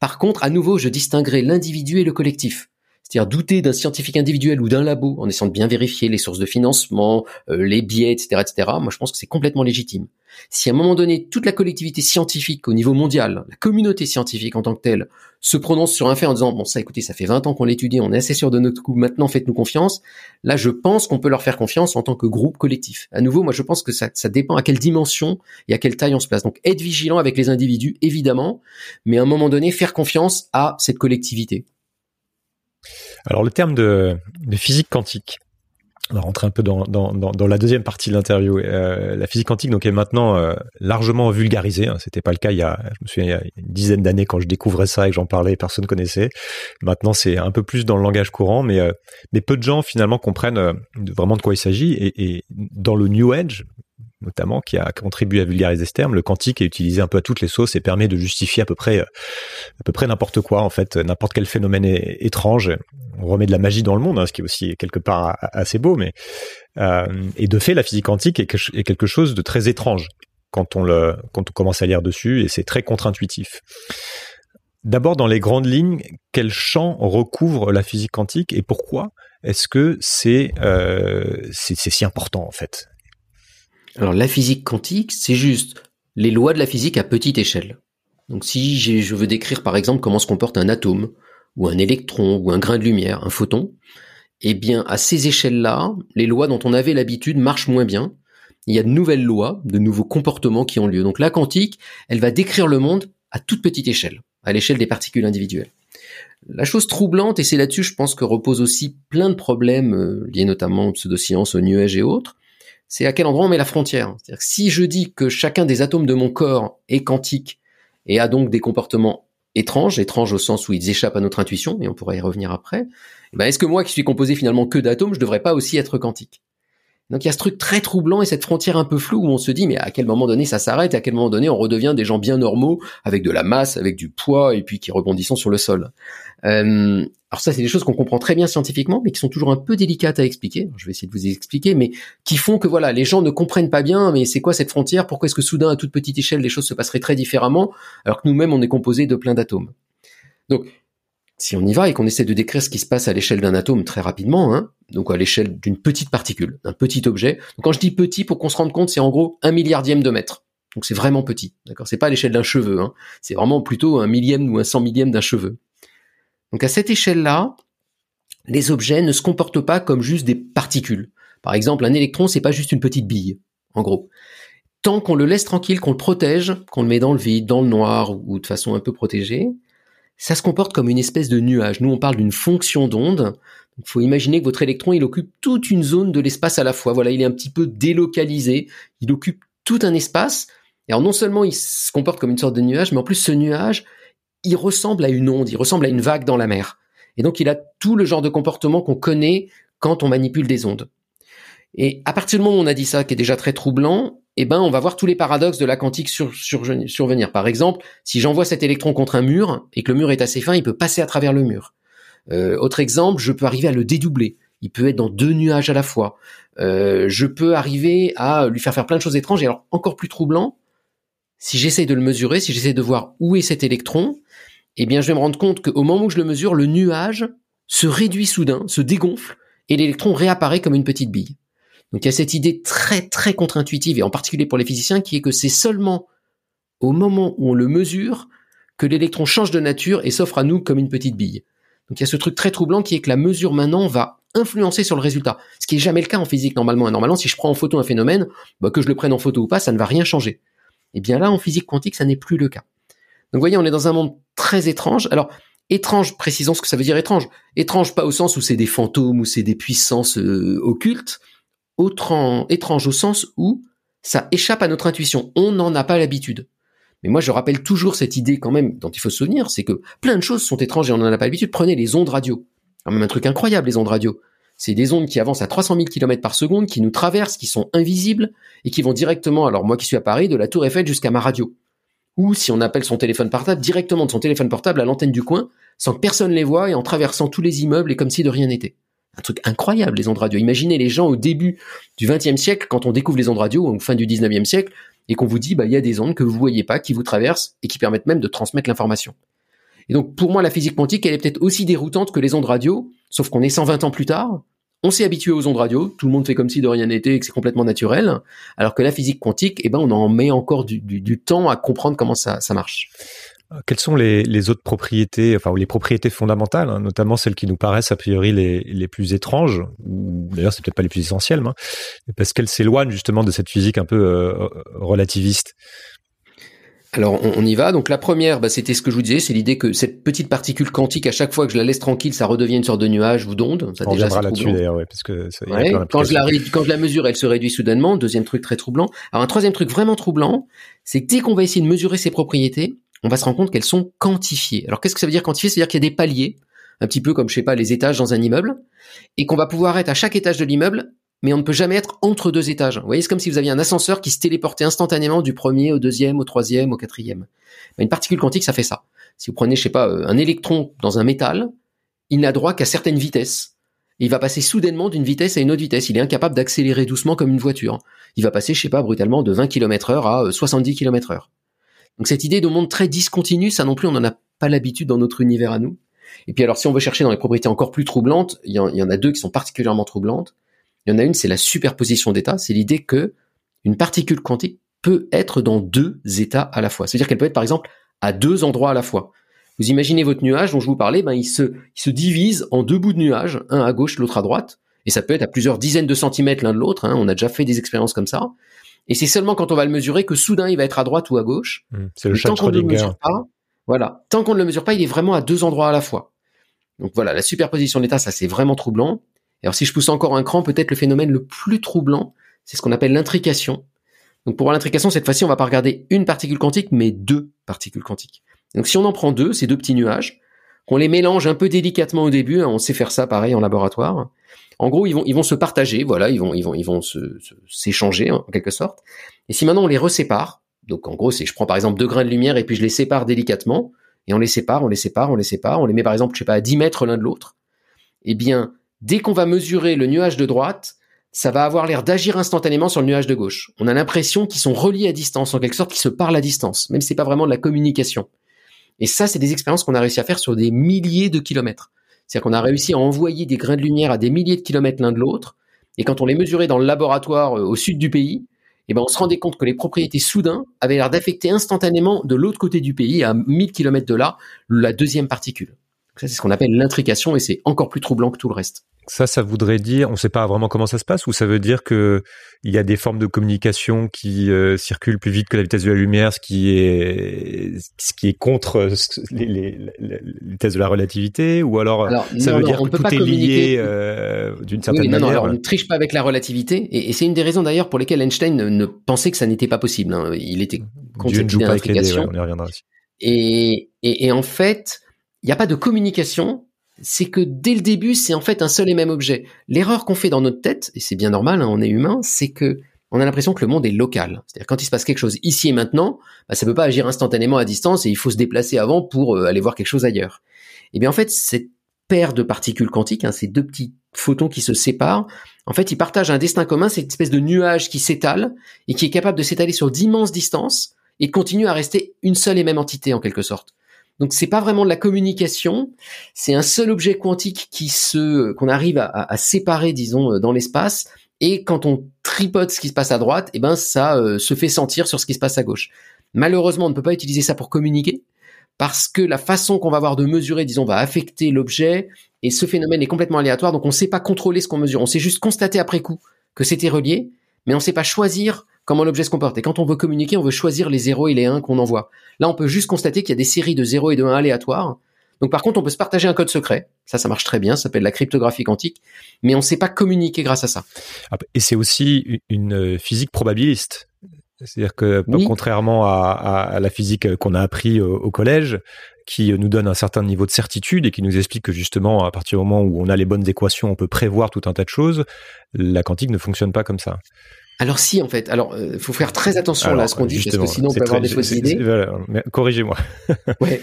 Par contre, à nouveau, je distinguerai l'individu et le collectif. C'est-à-dire douter d'un scientifique individuel ou d'un labo en essayant de bien vérifier les sources de financement, euh, les biais, etc., etc. Moi, je pense que c'est complètement légitime. Si à un moment donné, toute la collectivité scientifique au niveau mondial, la communauté scientifique en tant que telle, se prononce sur un fait en disant bon ça, écoutez, ça fait 20 ans qu'on l'étudie, on est assez sûr de notre coup, maintenant faites-nous confiance. Là, je pense qu'on peut leur faire confiance en tant que groupe collectif. À nouveau, moi, je pense que ça, ça dépend à quelle dimension et à quelle taille on se place. Donc, être vigilant avec les individus, évidemment, mais à un moment donné, faire confiance à cette collectivité. Alors le terme de, physique quantique, on va rentrer un peu dans, la deuxième partie de l'interview. Euh, la physique quantique est maintenant euh, largement vulgarisée. Hein. C'était pas le cas il y a, une dizaine d'années quand je découvrais ça et que j'en parlais, personne connaissait. Maintenant, c'est un peu plus dans le langage courant, mais euh, mais peu de gens finalement comprennent vraiment de quoi il s'agit. et, dans le New Age, notamment, qui a contribué à vulgariser ce terme. Le quantique est utilisé un peu à toutes les sauces et permet de justifier à peu près, près n'importe quoi, en fait, n'importe quel phénomène étrange. On remet de la magie dans le monde, hein, ce qui est aussi quelque part assez beau, mais euh, et de fait, la physique quantique est, quelque chose de très étrange quand on commence à lire dessus, et c'est très contre-intuitif. D'abord, dans les grandes lignes, quel champ recouvre la physique quantique et pourquoi est-ce que c'est euh, c'est si important en fait? Alors la physique quantique, c'est juste les lois de la physique à petite échelle. Donc si je veux décrire par exemple comment se comporte un atome, ou un électron, ou un grain de lumière, un photon, eh bien à ces échelles-là, les lois dont on avait l'habitude marchent moins bien. Il y a de nouvelles lois, de nouveaux comportements qui ont lieu. Donc la quantique, elle va décrire le monde à toute petite échelle, à l'échelle des particules individuelles. La chose troublante, et c'est là-dessus je pense que repose aussi plein de problèmes euh, liés notamment aux pseudosciences, aux nuages et autres, c'est à quel endroit on met la frontière. C'est-à-dire si je dis que chacun des atomes de mon corps est quantique et a donc des comportements étranges, étranges au sens où ils échappent à notre intuition, et on pourrait y revenir après, eh ben est-ce que moi qui suis composé finalement que d'atomes, je devrais pas aussi être quantique? Donc il y a ce truc très troublant et cette frontière un peu floue où on se dit mais à quel moment donné ça s'arrête et à quel moment donné on redevient des gens bien normaux avec de la masse, avec du poids et puis qui rebondissent sur le sol. Euh, alors ça c'est des choses qu'on comprend très bien scientifiquement mais qui sont toujours un peu délicates à expliquer. Je vais essayer de vous expliquer mais qui font que voilà les gens ne comprennent pas bien mais c'est quoi cette frontière? Pourquoi est-ce que soudain à toute petite échelle les choses se passeraient très différemment alors que nous-mêmes on est composé de plein d'atomes? Donc si on y va et qu'on essaie de décrire ce qui se passe à l'échelle d'un atome très rapidement, hein, donc à l'échelle d'une petite particule, d'un petit objet. Quand je dis petit, pour qu'on se rende compte, c'est en gros un milliardième de mètre. Donc c'est vraiment petit, d'accord? C'est pas à l'échelle d'un cheveu, hein. c'est vraiment plutôt un millième ou un cent millième d'un cheveu. Donc à cette échelle-là, les objets ne se comportent pas comme juste des particules. Par exemple, un électron, c'est pas juste une petite bille, en gros. Tant qu'on le laisse tranquille, qu'on le protège, qu'on le met dans le vide, dans le noir ou de façon un peu protégée, ça se comporte comme une espèce de nuage. Nous, on parle d'une fonction d'onde. Il faut imaginer que votre électron, il occupe toute une zone de l'espace à la fois. Voilà, il est un petit peu délocalisé. Il occupe tout un espace. Alors, non seulement il se comporte comme une sorte de nuage, mais en plus, ce nuage, il ressemble à une onde, il ressemble à une vague dans la mer. Et donc, il a tout le genre de comportement qu'on connaît quand on manipule des ondes. Et à partir du moment où on a dit ça, qui est déjà très troublant, eh ben, on va voir tous les paradoxes de la quantique sur, survenir. Par exemple, si j'envoie cet électron contre un mur et que le mur est assez fin, il peut passer à travers le mur. Euh, autre exemple, je peux arriver à le dédoubler. Il peut être dans deux nuages à la fois. Euh, je peux arriver à lui faire faire plein de choses étranges. Et alors, encore plus troublant, si j'essaie de le mesurer, si j'essaie de voir où est cet électron, eh bien, je vais me rendre compte qu'au moment où je le mesure, le nuage se réduit soudain, se dégonfle, et l'électron réapparaît comme une petite bille. Donc il y a cette idée très très contre-intuitive, et en particulier pour les physiciens, qui est que c'est seulement au moment où on le mesure que l'électron change de nature et s'offre à nous comme une petite bille. Donc il y a ce truc très troublant qui est que la mesure maintenant va influencer sur le résultat, ce qui est jamais le cas en physique normalement. normalement, si je prends en photo un phénomène, bah, que je le prenne en photo ou pas, ça ne va rien changer. Et eh bien là, en physique quantique, ça n'est plus le cas. Donc vous voyez, on est dans un monde très étrange. Alors, Étrange, précisons ce que ça veut dire étrange. Étrange pas au sens où c'est des fantômes ou c'est des puissances euh, occultes. Étrange au sens où ça échappe à notre intuition. On n'en a pas l'habitude. Mais moi, je rappelle toujours cette idée quand même dont il faut se souvenir, c'est que plein de choses sont étranges et on n'en a pas l'habitude. Prenez les ondes radio. Quand même un truc incroyable, les ondes radio. C'est des ondes qui avancent à 300 000 km par seconde, qui nous traversent, qui sont invisibles et qui vont directement, alors moi qui suis à Paris, de la Tour Eiffel jusqu'à ma radio. Ou si on appelle son téléphone portable, directement de son téléphone portable à l'antenne du coin, sans que personne les voie et en traversant tous les immeubles et comme si de rien n'était. Un truc incroyable, les ondes radio. Imaginez les gens au début du XXe siècle, quand on découvre les ondes radio, ou fin du XIXe siècle, et qu'on vous dit, bah, il y a des ondes que vous voyez pas, qui vous traversent et qui permettent même de transmettre l'information. Et donc, pour moi, la physique quantique, elle est peut-être aussi déroutante que les ondes radio, sauf qu'on est 120 ans plus tard, on s'est habitué aux ondes radio, tout le monde fait comme si de rien n'était et que c'est complètement naturel, alors que la physique quantique, eh ben, on en met encore du, temps à comprendre comment ça, marche. Quelles sont les, autres propriétés, enfin les propriétés fondamentales, hein, notamment celles qui nous paraissent a priori les, plus étranges, ou d'ailleurs c'est peut-être pas les plus essentielles, hein, parce qu'elles s'éloignent justement de cette physique un peu euh, relativiste. Alors on, y va. Donc la première, bah, c'était ce que je vous disais, c'est l'idée que cette petite particule quantique, à chaque fois que je la laisse tranquille, ça redevient une sorte de nuage ou d'onde. Ça on reviendra là-dessus d'ailleurs, ouais, parce que ça, quand je la quand je la mesure, elle se réduit soudainement. Deuxième truc très troublant. Alors un troisième truc vraiment troublant, c'est que dès qu'on va essayer de mesurer ses propriétés, on va se rendre compte qu'elles sont quantifiées. Alors qu'est-ce que ça veut dire quantifier Ça veut dire qu'il y a des paliers, un petit peu comme je sais pas les étages dans un immeuble, et qu'on va pouvoir être à chaque étage de l'immeuble mais on ne peut jamais être entre deux étages. Vous voyez, c'est comme si vous aviez un ascenseur qui se téléportait instantanément du premier au deuxième, au troisième, au quatrième. Une particule quantique, ça fait ça. Si vous prenez, je sais pas, euh, un électron dans un métal, il n'a droit qu'à certaines vitesses. Il va passer soudainement d'une vitesse à une autre vitesse. Il est incapable d'accélérer doucement comme une voiture. Il va passer, je sais pas, brutalement de 20 km heure à 70 km heure. Donc cette idée de monde très discontinu, ça non plus, on n'en a pas l'habitude dans notre univers à nous. Et puis alors, si on veut chercher dans les propriétés encore plus troublantes, il y en a deux qui sont particulièrement troublantes. Il y en a une, c'est la superposition d'états. C'est l'idée que une particule quantique peut être dans deux états à la fois. C'est-à-dire qu'elle peut être, par exemple, à deux endroits à la fois. Vous imaginez votre nuage dont je vous parlais, ben, il se, divise en deux bouts de nuage, un à gauche, l'autre à droite. Et ça peut être à plusieurs dizaines de centimètres l'un de l'autre. Hein. On a déjà fait des expériences comme ça. Et c'est seulement quand on va le mesurer que soudain il va être à droite ou à gauche. Mmh, c'est le chat tant ne mesure pas, voilà, tant qu'on ne le mesure pas, il est vraiment à deux endroits à la fois. Donc voilà, la superposition d'états, ça c'est vraiment troublant alors si je pousse encore un cran, peut-être le phénomène le plus troublant, c'est ce qu'on appelle l'intrication. Donc pour voir l'intrication, cette fois-ci, on va pas regarder une particule quantique, mais deux particules quantiques. Donc si on en prend deux, ces deux petits nuages, qu'on les mélange un peu délicatement au début, hein, on sait faire ça pareil en laboratoire. En gros, ils vont, ils vont se partager, voilà, ils vont, ils vont, ils vont s'échanger en quelque sorte. Et si maintenant on les resépare, donc en gros, c'est je prends par exemple deux grains de lumière et puis je les sépare délicatement, et on les sépare, on les sépare, on les sépare, on les met par exemple, je sais pas, à 10 mètres l'un de l'autre. Eh bien, Dès qu'on va mesurer le nuage de droite, ça va avoir l'air d'agir instantanément sur le nuage de gauche. On a l'impression qu'ils sont reliés à distance, en quelque sorte qu'ils se parlent à distance, même si c'est pas vraiment de la communication. Et ça, c'est des expériences qu'on a réussi à faire sur des milliers de kilomètres. C'est-à-dire qu'on a réussi à envoyer des grains de lumière à des milliers de kilomètres l'un de l'autre, et quand on les mesurait dans le laboratoire euh, au sud du pays, eh ben on se rendait compte que les propriétés soudain avaient l'air d'affecter instantanément de l'autre côté du pays, à 1000 kilomètres de là, la deuxième particule. C'est ce qu'on appelle l'intrication et c'est encore plus troublant que tout le reste. Ça, ça voudrait dire, on ne sait pas vraiment comment ça se passe, ou ça veut dire que il y a des formes de communication qui euh, circulent plus vite que la vitesse de la lumière, ce qui est ce qui est contre les, les, les vitesse de la relativité, ou alors, ça veut dire que tout est lié euh, d'une certaine oui, non, manière. Non, on ne triche pas avec la relativité, et, et c'est une des raisons d'ailleurs pour lesquelles Einstein ne, pensait que ça n'était pas possible. Hein. Il était contre Dieu ne on y reviendra aussi. Et, et, et en fait, il n'y a pas de communication, c'est que dès le début, c'est en fait un seul et même objet. L'erreur qu'on fait dans notre tête, et c'est bien normal, hein, on est humain, c'est que on a l'impression que le monde est local. C'est-à-dire quand il se passe quelque chose ici et maintenant, bah, ça peut pas agir instantanément à distance et il faut se déplacer avant pour euh, aller voir quelque chose ailleurs. Et eh bien en fait, cette paire de particules quantiques, hein, ces deux petits photons qui se séparent, en fait, ils partagent un destin commun, c'est une espèce de nuage qui s'étale et qui est capable de s'étaler sur d'immenses distances et continue à rester une seule et même entité en quelque sorte. Donc c'est pas vraiment de la communication, c'est un seul objet quantique qui se qu'on arrive à, séparer, disons, euh, dans l'espace. Et quand on tripote ce qui se passe à droite, eh ben ça euh, se fait sentir sur ce qui se passe à gauche. Malheureusement, on ne peut pas utiliser ça pour communiquer parce que la façon qu'on va avoir de mesurer, disons, va affecter l'objet et ce phénomène est complètement aléatoire. Donc on ne sait pas contrôler ce qu'on mesure. On sait juste constater après coup que c'était relié, mais on ne sait pas choisir comment l'objet se comporte. Et quand on veut communiquer, on veut choisir les 0 et les 1 qu'on envoie. Là, on peut juste constater qu'il y a des séries de 0 et de 1 aléatoires. Donc par contre, on peut se partager un code secret. Ça, ça marche très bien. Ça s'appelle la cryptographie quantique. Mais on ne sait pas communiquer grâce à ça. Ah, et c'est aussi une physique probabiliste. C'est-à-dire que contrairement à, à, la physique qu'on a appris au, collège, qui nous donne un certain niveau de certitude et qui nous explique que justement, à partir du moment où on a les bonnes équations, on peut prévoir tout un tas de choses, la quantique ne fonctionne pas comme ça. Alors si en fait, alors il euh, faut faire très attention là à ce qu'on dit parce que sinon on peut avoir des fausses idées. Corrigez-moi. ouais.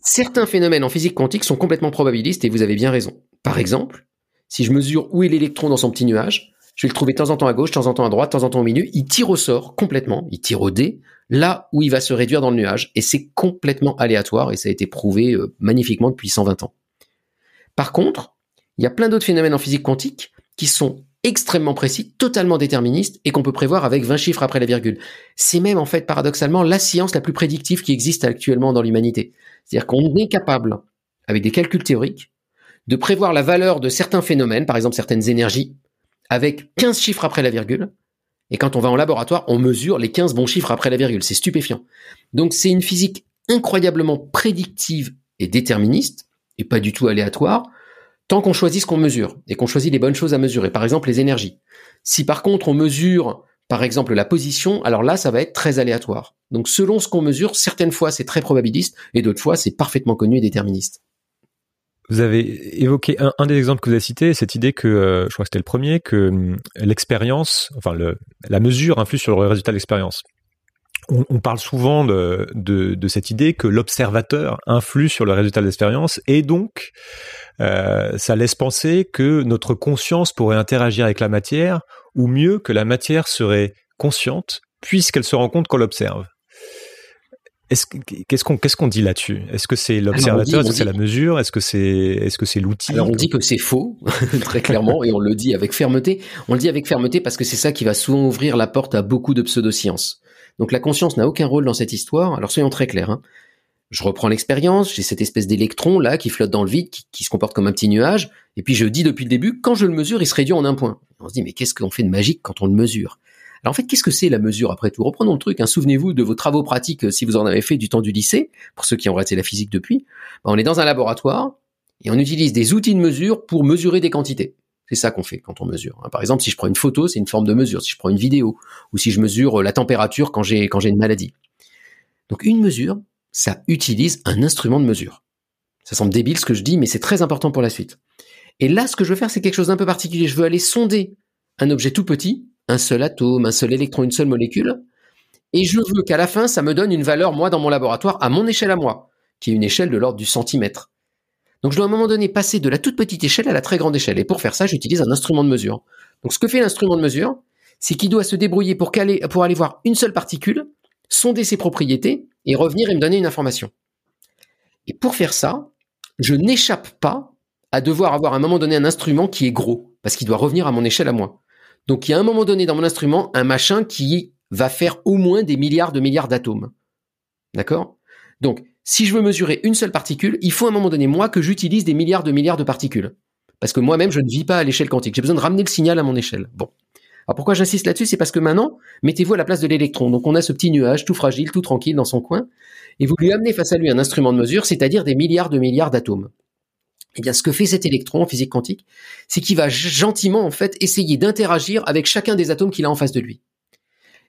Certains phénomènes en physique quantique sont complètement probabilistes et vous avez bien raison. Par exemple, si je mesure où est l'électron dans son petit nuage, je vais le trouver de temps en temps à gauche, de temps en temps à droite, de temps en temps au milieu, il tire au sort complètement, il tire au dé, là où il va se réduire dans le nuage, et c'est complètement aléatoire, et ça a été prouvé euh, magnifiquement depuis 120 ans. Par contre, il y a plein d'autres phénomènes en physique quantique qui sont extrêmement précis, totalement déterministes, et qu'on peut prévoir avec 20 chiffres après la virgule. C'est même en fait paradoxalement la science la plus prédictive qui existe actuellement dans l'humanité. C'est-à-dire qu'on est capable, avec des calculs théoriques, de prévoir la valeur de certains phénomènes, par exemple certaines énergies, avec 15 chiffres après la virgule, et quand on va en laboratoire, on mesure les 15 bons chiffres après la virgule. C'est stupéfiant. Donc c'est une physique incroyablement prédictive et déterministe, et pas du tout aléatoire, tant qu'on choisit ce qu'on mesure, et qu'on choisit les bonnes choses à mesurer. Par exemple, les énergies. Si par contre on mesure, par exemple, la position, alors là, ça va être très aléatoire. Donc selon ce qu'on mesure, certaines fois c'est très probabiliste, et d'autres fois c'est parfaitement connu et déterministe. Vous avez évoqué un, des exemples que vous avez cité, cette idée que, euh, je crois que c'était le premier, que hum, l'expérience, enfin la mesure influe sur le résultat de l'expérience. On, parle souvent de, de, cette idée que l'observateur influe sur le résultat de l'expérience et donc euh, ça laisse penser que notre conscience pourrait interagir avec la matière ou mieux que la matière serait consciente puisqu'elle se rend compte qu'on l'observe. Qu'est-ce qu'on qu'est-ce qu'on dit là-dessus? Est-ce que c'est l'observateur? Est-ce que c'est la mesure? Est-ce que c'est est-ce que c'est l'outil? Alors on dit que c'est faux très clairement et on le dit avec fermeté. On le dit avec fermeté parce que c'est ça qui va souvent ouvrir la porte à beaucoup de pseudosciences. Donc la conscience n'a aucun rôle dans cette histoire. Alors soyons très clairs. Hein. Je reprends l'expérience, j'ai cette espèce d'électron là qui flotte dans le vide, qui, se comporte comme un petit nuage, et puis je dis depuis le début, quand je le mesure, il se réduit en un point. On se dit mais qu'est-ce qu'on fait de magique quand on le mesure? Alors en fait, qu'est-ce que c'est la mesure après tout? Reprenons le truc. Hein. Souvenez-vous de vos travaux pratiques euh, si vous en avez fait du temps du lycée, pour ceux qui ont raté la physique depuis. Ben, on est dans un laboratoire et on utilise des outils de mesure pour mesurer des quantités. C'est ça qu'on fait quand on mesure. Hein. Par exemple, si je prends une photo, c'est une forme de mesure. Si je prends une vidéo, ou si je mesure euh, la température quand j'ai quand j'ai une maladie. Donc une mesure, ça utilise un instrument de mesure. Ça semble débile ce que je dis, mais c'est très important pour la suite. Et là, ce que je veux faire, c'est quelque chose d'un peu particulier. Je veux aller sonder un objet tout petit un seul atome, un seul électron, une seule molécule. Et je veux qu'à la fin, ça me donne une valeur, moi, dans mon laboratoire, à mon échelle à moi, qui est une échelle de l'ordre du centimètre. Donc je dois à un moment donné passer de la toute petite échelle à la très grande échelle. Et pour faire ça, j'utilise un instrument de mesure. Donc ce que fait l'instrument de mesure, c'est qu'il doit se débrouiller pour, aller voir une seule particule, sonder ses propriétés et revenir et me donner une information. Et pour faire ça, je n'échappe pas à devoir avoir à un moment donné un instrument qui est gros, parce qu'il doit revenir à mon échelle à moi. Donc il y a un moment donné dans mon instrument un machin qui va faire au moins des milliards de milliards d'atomes. D'accord? Donc si je veux mesurer une seule particule, il faut à un moment donné moi que j'utilise des milliards de milliards de particules. Parce que moi-même je ne vis pas à l'échelle quantique. J'ai besoin de ramener le signal à mon échelle. Bon. Alors pourquoi j'insiste là-dessus? C'est parce que maintenant, mettez-vous à la place de l'électron. Donc on a ce petit nuage tout fragile, tout tranquille dans son coin, et vous lui amenez face à lui un instrument de mesure, c'est-à-dire des milliards de milliards d'atomes eh bien, ce que fait cet électron en physique quantique, c'est qu'il va gentiment, en fait, essayer d'interagir avec chacun des atomes qu'il a en face de lui.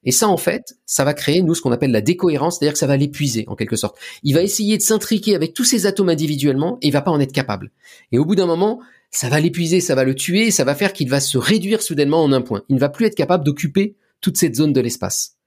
Et ça, en fait, ça va créer, nous, ce qu'on appelle la décohérence, c'est-à-dire que ça va l'épuiser, en quelque sorte. Il va essayer de s'intriquer avec tous ces atomes individuellement, et il va pas en être capable. Et au bout d'un moment, ça va l'épuiser, ça va le tuer, ça va faire qu'il va se réduire soudainement en un point. Il ne va plus être capable d'occuper toute cette zone de l'espace.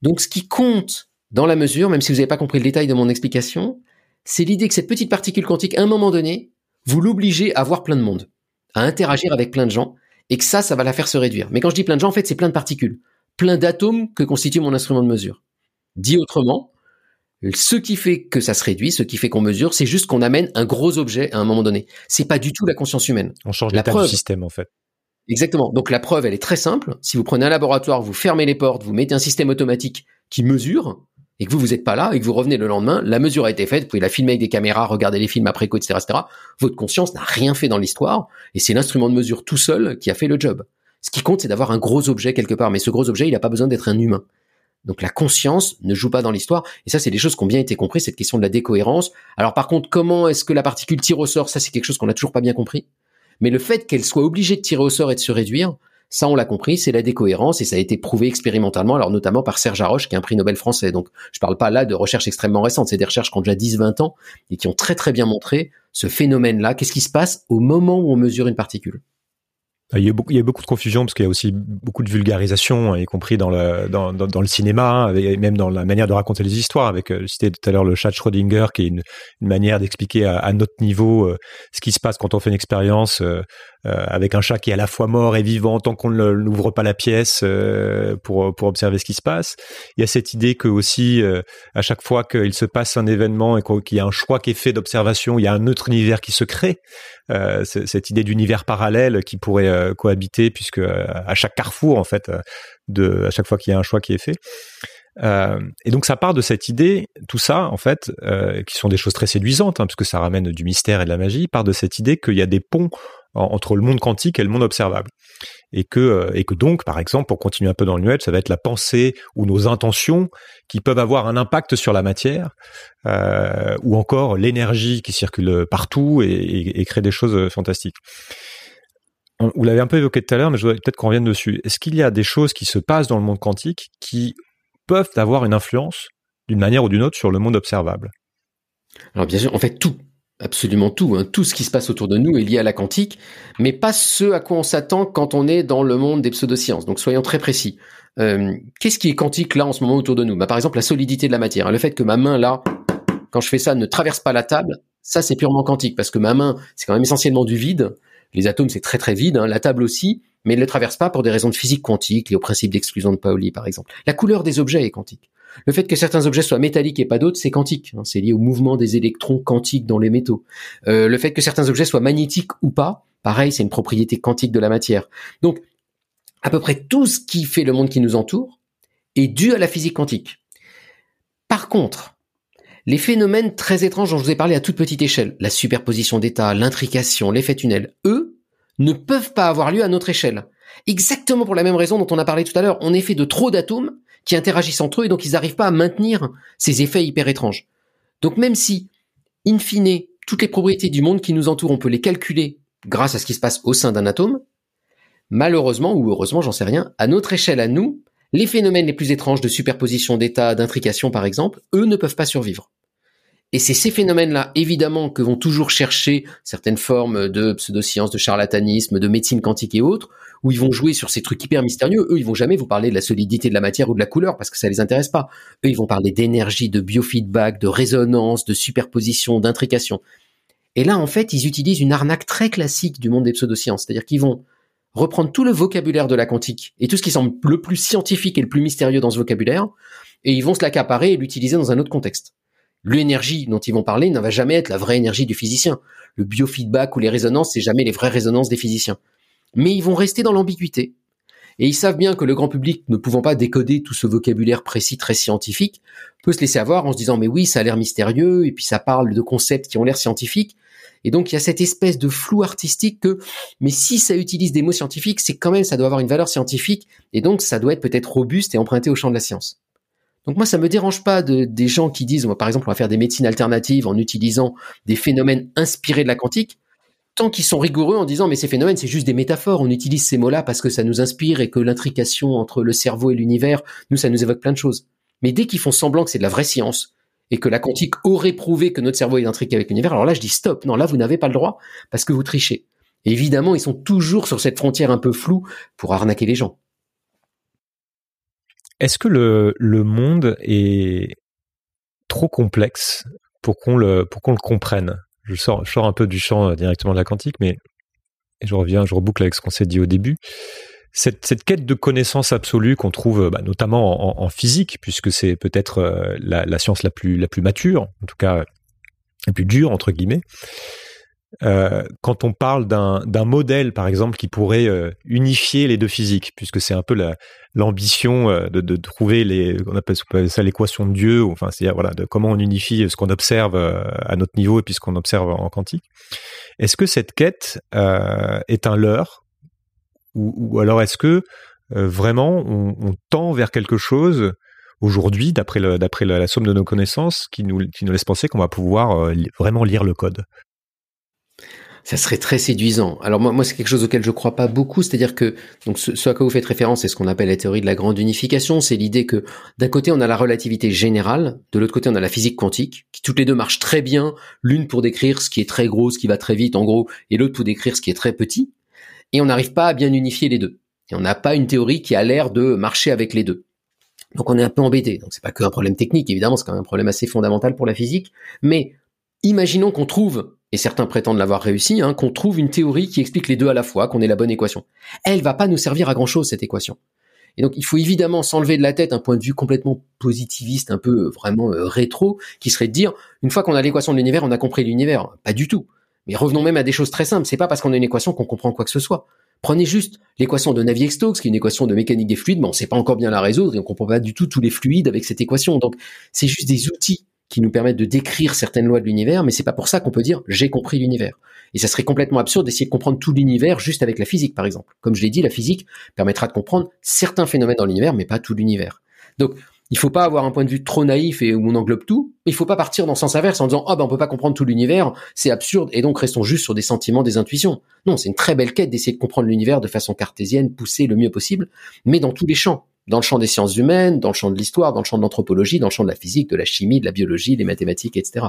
Donc, ce qui compte dans la mesure, même si vous n'avez pas compris le détail de mon explication, c'est l'idée que cette petite particule quantique, à un moment donné, vous l'obligez à voir plein de monde, à interagir avec plein de gens, et que ça, ça va la faire se réduire. Mais quand je dis plein de gens, en fait, c'est plein de particules, plein d'atomes que constitue mon instrument de mesure. Dit autrement, ce qui fait que ça se réduit, ce qui fait qu'on mesure, c'est juste qu'on amène un gros objet à un moment donné. C'est pas du tout la conscience humaine. On change la preuve, du système, en fait. Exactement. Donc la preuve, elle est très simple. Si vous prenez un laboratoire, vous fermez les portes, vous mettez un système automatique qui mesure, et que vous, vous n'êtes pas là, et que vous revenez le lendemain, la mesure a été faite, vous pouvez la filmer avec des caméras, regarder les films après coup, etc., etc. Votre conscience n'a rien fait dans l'histoire, et c'est l'instrument de mesure tout seul qui a fait le job. Ce qui compte, c'est d'avoir un gros objet quelque part, mais ce gros objet, il n'a pas besoin d'être un humain. Donc la conscience ne joue pas dans l'histoire. Et ça, c'est des choses qui ont bien été comprises, cette question de la décohérence. Alors par contre, comment est-ce que la particule tire au sort? Ça, c'est quelque chose qu'on n'a toujours pas bien compris. Mais le fait qu'elle soit obligée de tirer au sort et de se réduire, ça, on l'a compris, c'est la décohérence et ça a été prouvé expérimentalement, alors notamment par Serge Haroche, qui est un prix Nobel français. Donc, je parle pas là de recherches extrêmement récentes, c'est des recherches qui ont déjà 10-20 ans et qui ont très très bien montré ce phénomène-là. Qu'est-ce qui se passe au moment où on mesure une particule? Il y, a beaucoup, il y a beaucoup de confusion parce qu'il y a aussi beaucoup de vulgarisation, y compris dans le dans, dans, le cinéma, et même dans la manière de raconter les histoires. Avec euh, cité tout à l'heure le chat Schrödinger, qui est une, une manière d'expliquer à, à, notre niveau euh, ce qui se passe quand on fait une expérience euh, euh, avec un chat qui est à la fois mort et vivant tant qu'on ne n'ouvre pas la pièce euh, pour pour observer ce qui se passe. Il y a cette idée que aussi à chaque fois qu'il se passe un événement et qu'il y a un choix qui est fait d'observation, il y a un autre univers qui se crée. Euh, cette idée d'univers parallèle qui pourrait euh, cohabiter, puisque euh, à chaque carrefour, en fait, de, à chaque fois qu'il y a un choix qui est fait. et donc ça part de cette idée, tout ça en fait, qui sont des choses très séduisantes, hein, puisque ça ramène du mystère et de la magie, part de cette idée qu'il y a des ponts entre le monde quantique et le monde observable. Et que, euh, et que donc, par exemple, pour continuer un peu dans le nuage, ça va être la pensée ou nos intentions qui peuvent avoir un impact sur la matière, euh, ou encore l'énergie qui circule partout et, crée des choses fantastiques. Vous l'avez un peu évoqué tout à l'heure, mais je voudrais peut-être qu'on revienne dessus. Est-ce qu'il y a des choses qui se passent dans le monde quantique qui peuvent avoir une influence d'une manière ou d'une autre sur le monde observable? Alors bien sûr, en fait tout, absolument tout. Hein. Tout ce qui se passe autour de nous est lié à la quantique, mais pas ce à quoi on s'attend quand on est dans le monde des pseudosciences. Donc soyons très précis. Euh, Qu'est-ce qui est quantique là en ce moment autour de nous? Bah, Par exemple, la solidité de la matière. Le fait que ma main là, quand je fais ça, ne traverse pas la table, ça c'est purement quantique, parce que ma main, c'est quand même essentiellement du vide. Les atomes, c'est très très vide, hein. la table aussi, mais elle ne traverse pas pour des raisons de physique quantique, liées au principe d'exclusion de Pauli, par exemple. La couleur des objets est quantique. Le fait que certains objets soient métalliques et pas d'autres, c'est quantique. Hein, c'est lié au mouvement des électrons quantiques dans les métaux. Euh, le fait que certains objets soient magnétiques ou pas, pareil, c'est une propriété quantique de la matière. Donc, à peu près tout ce qui fait le monde qui nous entoure est dû à la physique quantique. Par contre, les phénomènes très étranges dont je vous ai parlé à toute petite échelle, la superposition d'états, l'intrication, l'effet tunnel, eux, ne peuvent pas avoir lieu à notre échelle. Exactement pour la même raison dont on a parlé tout à l'heure, on est fait de trop d'atomes qui interagissent entre eux et donc ils n'arrivent pas à maintenir ces effets hyper étranges. Donc même si, in fine, toutes les propriétés du monde qui nous entoure, on peut les calculer grâce à ce qui se passe au sein d'un atome, malheureusement ou heureusement, j'en sais rien, à notre échelle à nous, les phénomènes les plus étranges de superposition d'états, d'intrication par exemple, eux ne peuvent pas survivre. Et c'est ces phénomènes-là, évidemment, que vont toujours chercher certaines formes de pseudosciences, de charlatanisme, de médecine quantique et autres, où ils vont jouer sur ces trucs hyper mystérieux. Eux, ils vont jamais vous parler de la solidité de la matière ou de la couleur parce que ça les intéresse pas. Eux, ils vont parler d'énergie, de biofeedback, de résonance, de superposition, d'intrication. Et là, en fait, ils utilisent une arnaque très classique du monde des pseudosciences. C'est-à-dire qu'ils vont reprendre tout le vocabulaire de la quantique et tout ce qui semble le plus scientifique et le plus mystérieux dans ce vocabulaire, et ils vont se l'accaparer et l'utiliser dans un autre contexte. L'énergie dont ils vont parler ne va jamais être la vraie énergie du physicien. Le biofeedback ou les résonances, c'est jamais les vraies résonances des physiciens mais ils vont rester dans l'ambiguïté. Et ils savent bien que le grand public, ne pouvant pas décoder tout ce vocabulaire précis très scientifique, peut se laisser avoir en se disant mais oui, ça a l'air mystérieux, et puis ça parle de concepts qui ont l'air scientifiques. Et donc il y a cette espèce de flou artistique que, mais si ça utilise des mots scientifiques, c'est quand même, ça doit avoir une valeur scientifique, et donc ça doit être peut-être robuste et emprunté au champ de la science. Donc moi, ça me dérange pas de, des gens qui disent, par exemple, on va faire des médecines alternatives en utilisant des phénomènes inspirés de la quantique tant qu'ils sont rigoureux en disant mais ces phénomènes c'est juste des métaphores, on utilise ces mots-là parce que ça nous inspire et que l'intrication entre le cerveau et l'univers, nous ça nous évoque plein de choses. Mais dès qu'ils font semblant que c'est de la vraie science et que la quantique aurait prouvé que notre cerveau est intriqué avec l'univers, alors là je dis stop, non là vous n'avez pas le droit parce que vous trichez. évidemment ils sont toujours sur cette frontière un peu floue pour arnaquer les gens. Est-ce que le, monde est trop complexe pour qu'on le comprenne? Je sors, je sors un peu du champ euh, directement de la quantique, mais je reviens, je reboucle avec ce qu'on s'est dit au début. Cette, cette, quête de connaissance absolue qu'on trouve bah, notamment en, en, physique, puisque c'est peut-être euh, la, la, science la plus, la plus mature, en tout cas la plus dure, entre guillemets, euh, quand on parle d'un modèle, par exemple, qui pourrait euh, unifier les deux physiques, puisque c'est un peu l'ambition euh, de, de, trouver les, on appelle, ça l'équation de Dieu, enfin, c'est voilà, de comment on unifie ce qu'on observe à notre niveau et puis ce qu'on observe en quantique. Est-ce que cette quête est un leurre, ou, alors est-ce que vraiment on, tend vers quelque chose aujourd'hui, d'après d'après la, somme de nos connaissances, qui nous, qui nous laisse penser qu'on va pouvoir vraiment lire le code? Ça serait très séduisant. Alors moi, moi c'est quelque chose auquel je crois pas beaucoup, c'est-à-dire que donc ce, à quoi vous faites référence, c'est ce qu'on appelle la théorie de la grande unification, c'est l'idée que d'un côté on a la relativité générale, de l'autre côté on a la physique quantique, qui toutes les deux marchent très bien, l'une pour décrire ce qui est très gros, ce qui va très vite en gros, et l'autre pour décrire ce qui est très petit, et on n'arrive pas à bien unifier les deux. Et on n'a pas une théorie qui a l'air de marcher avec les deux. Donc on est un peu embêté. Donc c'est pas qu'un problème technique, évidemment, c'est quand même un problème assez fondamental pour la physique, mais imaginons qu'on trouve et certains prétendent l'avoir réussi, hein, qu'on trouve une théorie qui explique les deux à la fois, qu'on ait la bonne équation. Elle va pas nous servir à grand chose cette équation. Et donc il faut évidemment s'enlever de la tête un point de vue complètement positiviste, un peu euh, vraiment euh, rétro, qui serait de dire une fois qu'on a l'équation de l'univers, on a compris l'univers. Pas du tout. Mais revenons même à des choses très simples. C'est pas parce qu'on a une équation qu'on comprend quoi que ce soit. Prenez juste l'équation de Navier-Stokes, qui est une équation de mécanique des fluides, mais on sait pas encore bien la résoudre et on comprend pas du tout tous les fluides avec cette équation. Donc c'est juste des outils qui nous permettent de décrire certaines lois de l'univers, mais c'est pas pour ça qu'on peut dire j'ai compris l'univers. Et ça serait complètement absurde d'essayer de comprendre tout l'univers juste avec la physique, par exemple. Comme je l'ai dit, la physique permettra de comprendre certains phénomènes dans l'univers, mais pas tout l'univers. Donc, il faut pas avoir un point de vue trop naïf et où on englobe tout. Il faut pas partir dans le sens inverse en disant ah ben on peut pas comprendre tout l'univers, c'est absurde et donc restons juste sur des sentiments, des intuitions. Non, c'est une très belle quête d'essayer de comprendre l'univers de façon cartésienne, poussée le mieux possible, mais dans tous les champs dans le champ des sciences humaines, dans le champ de l'histoire, dans le champ de l'anthropologie, dans le champ de la physique, de la chimie, de la biologie, des mathématiques, etc.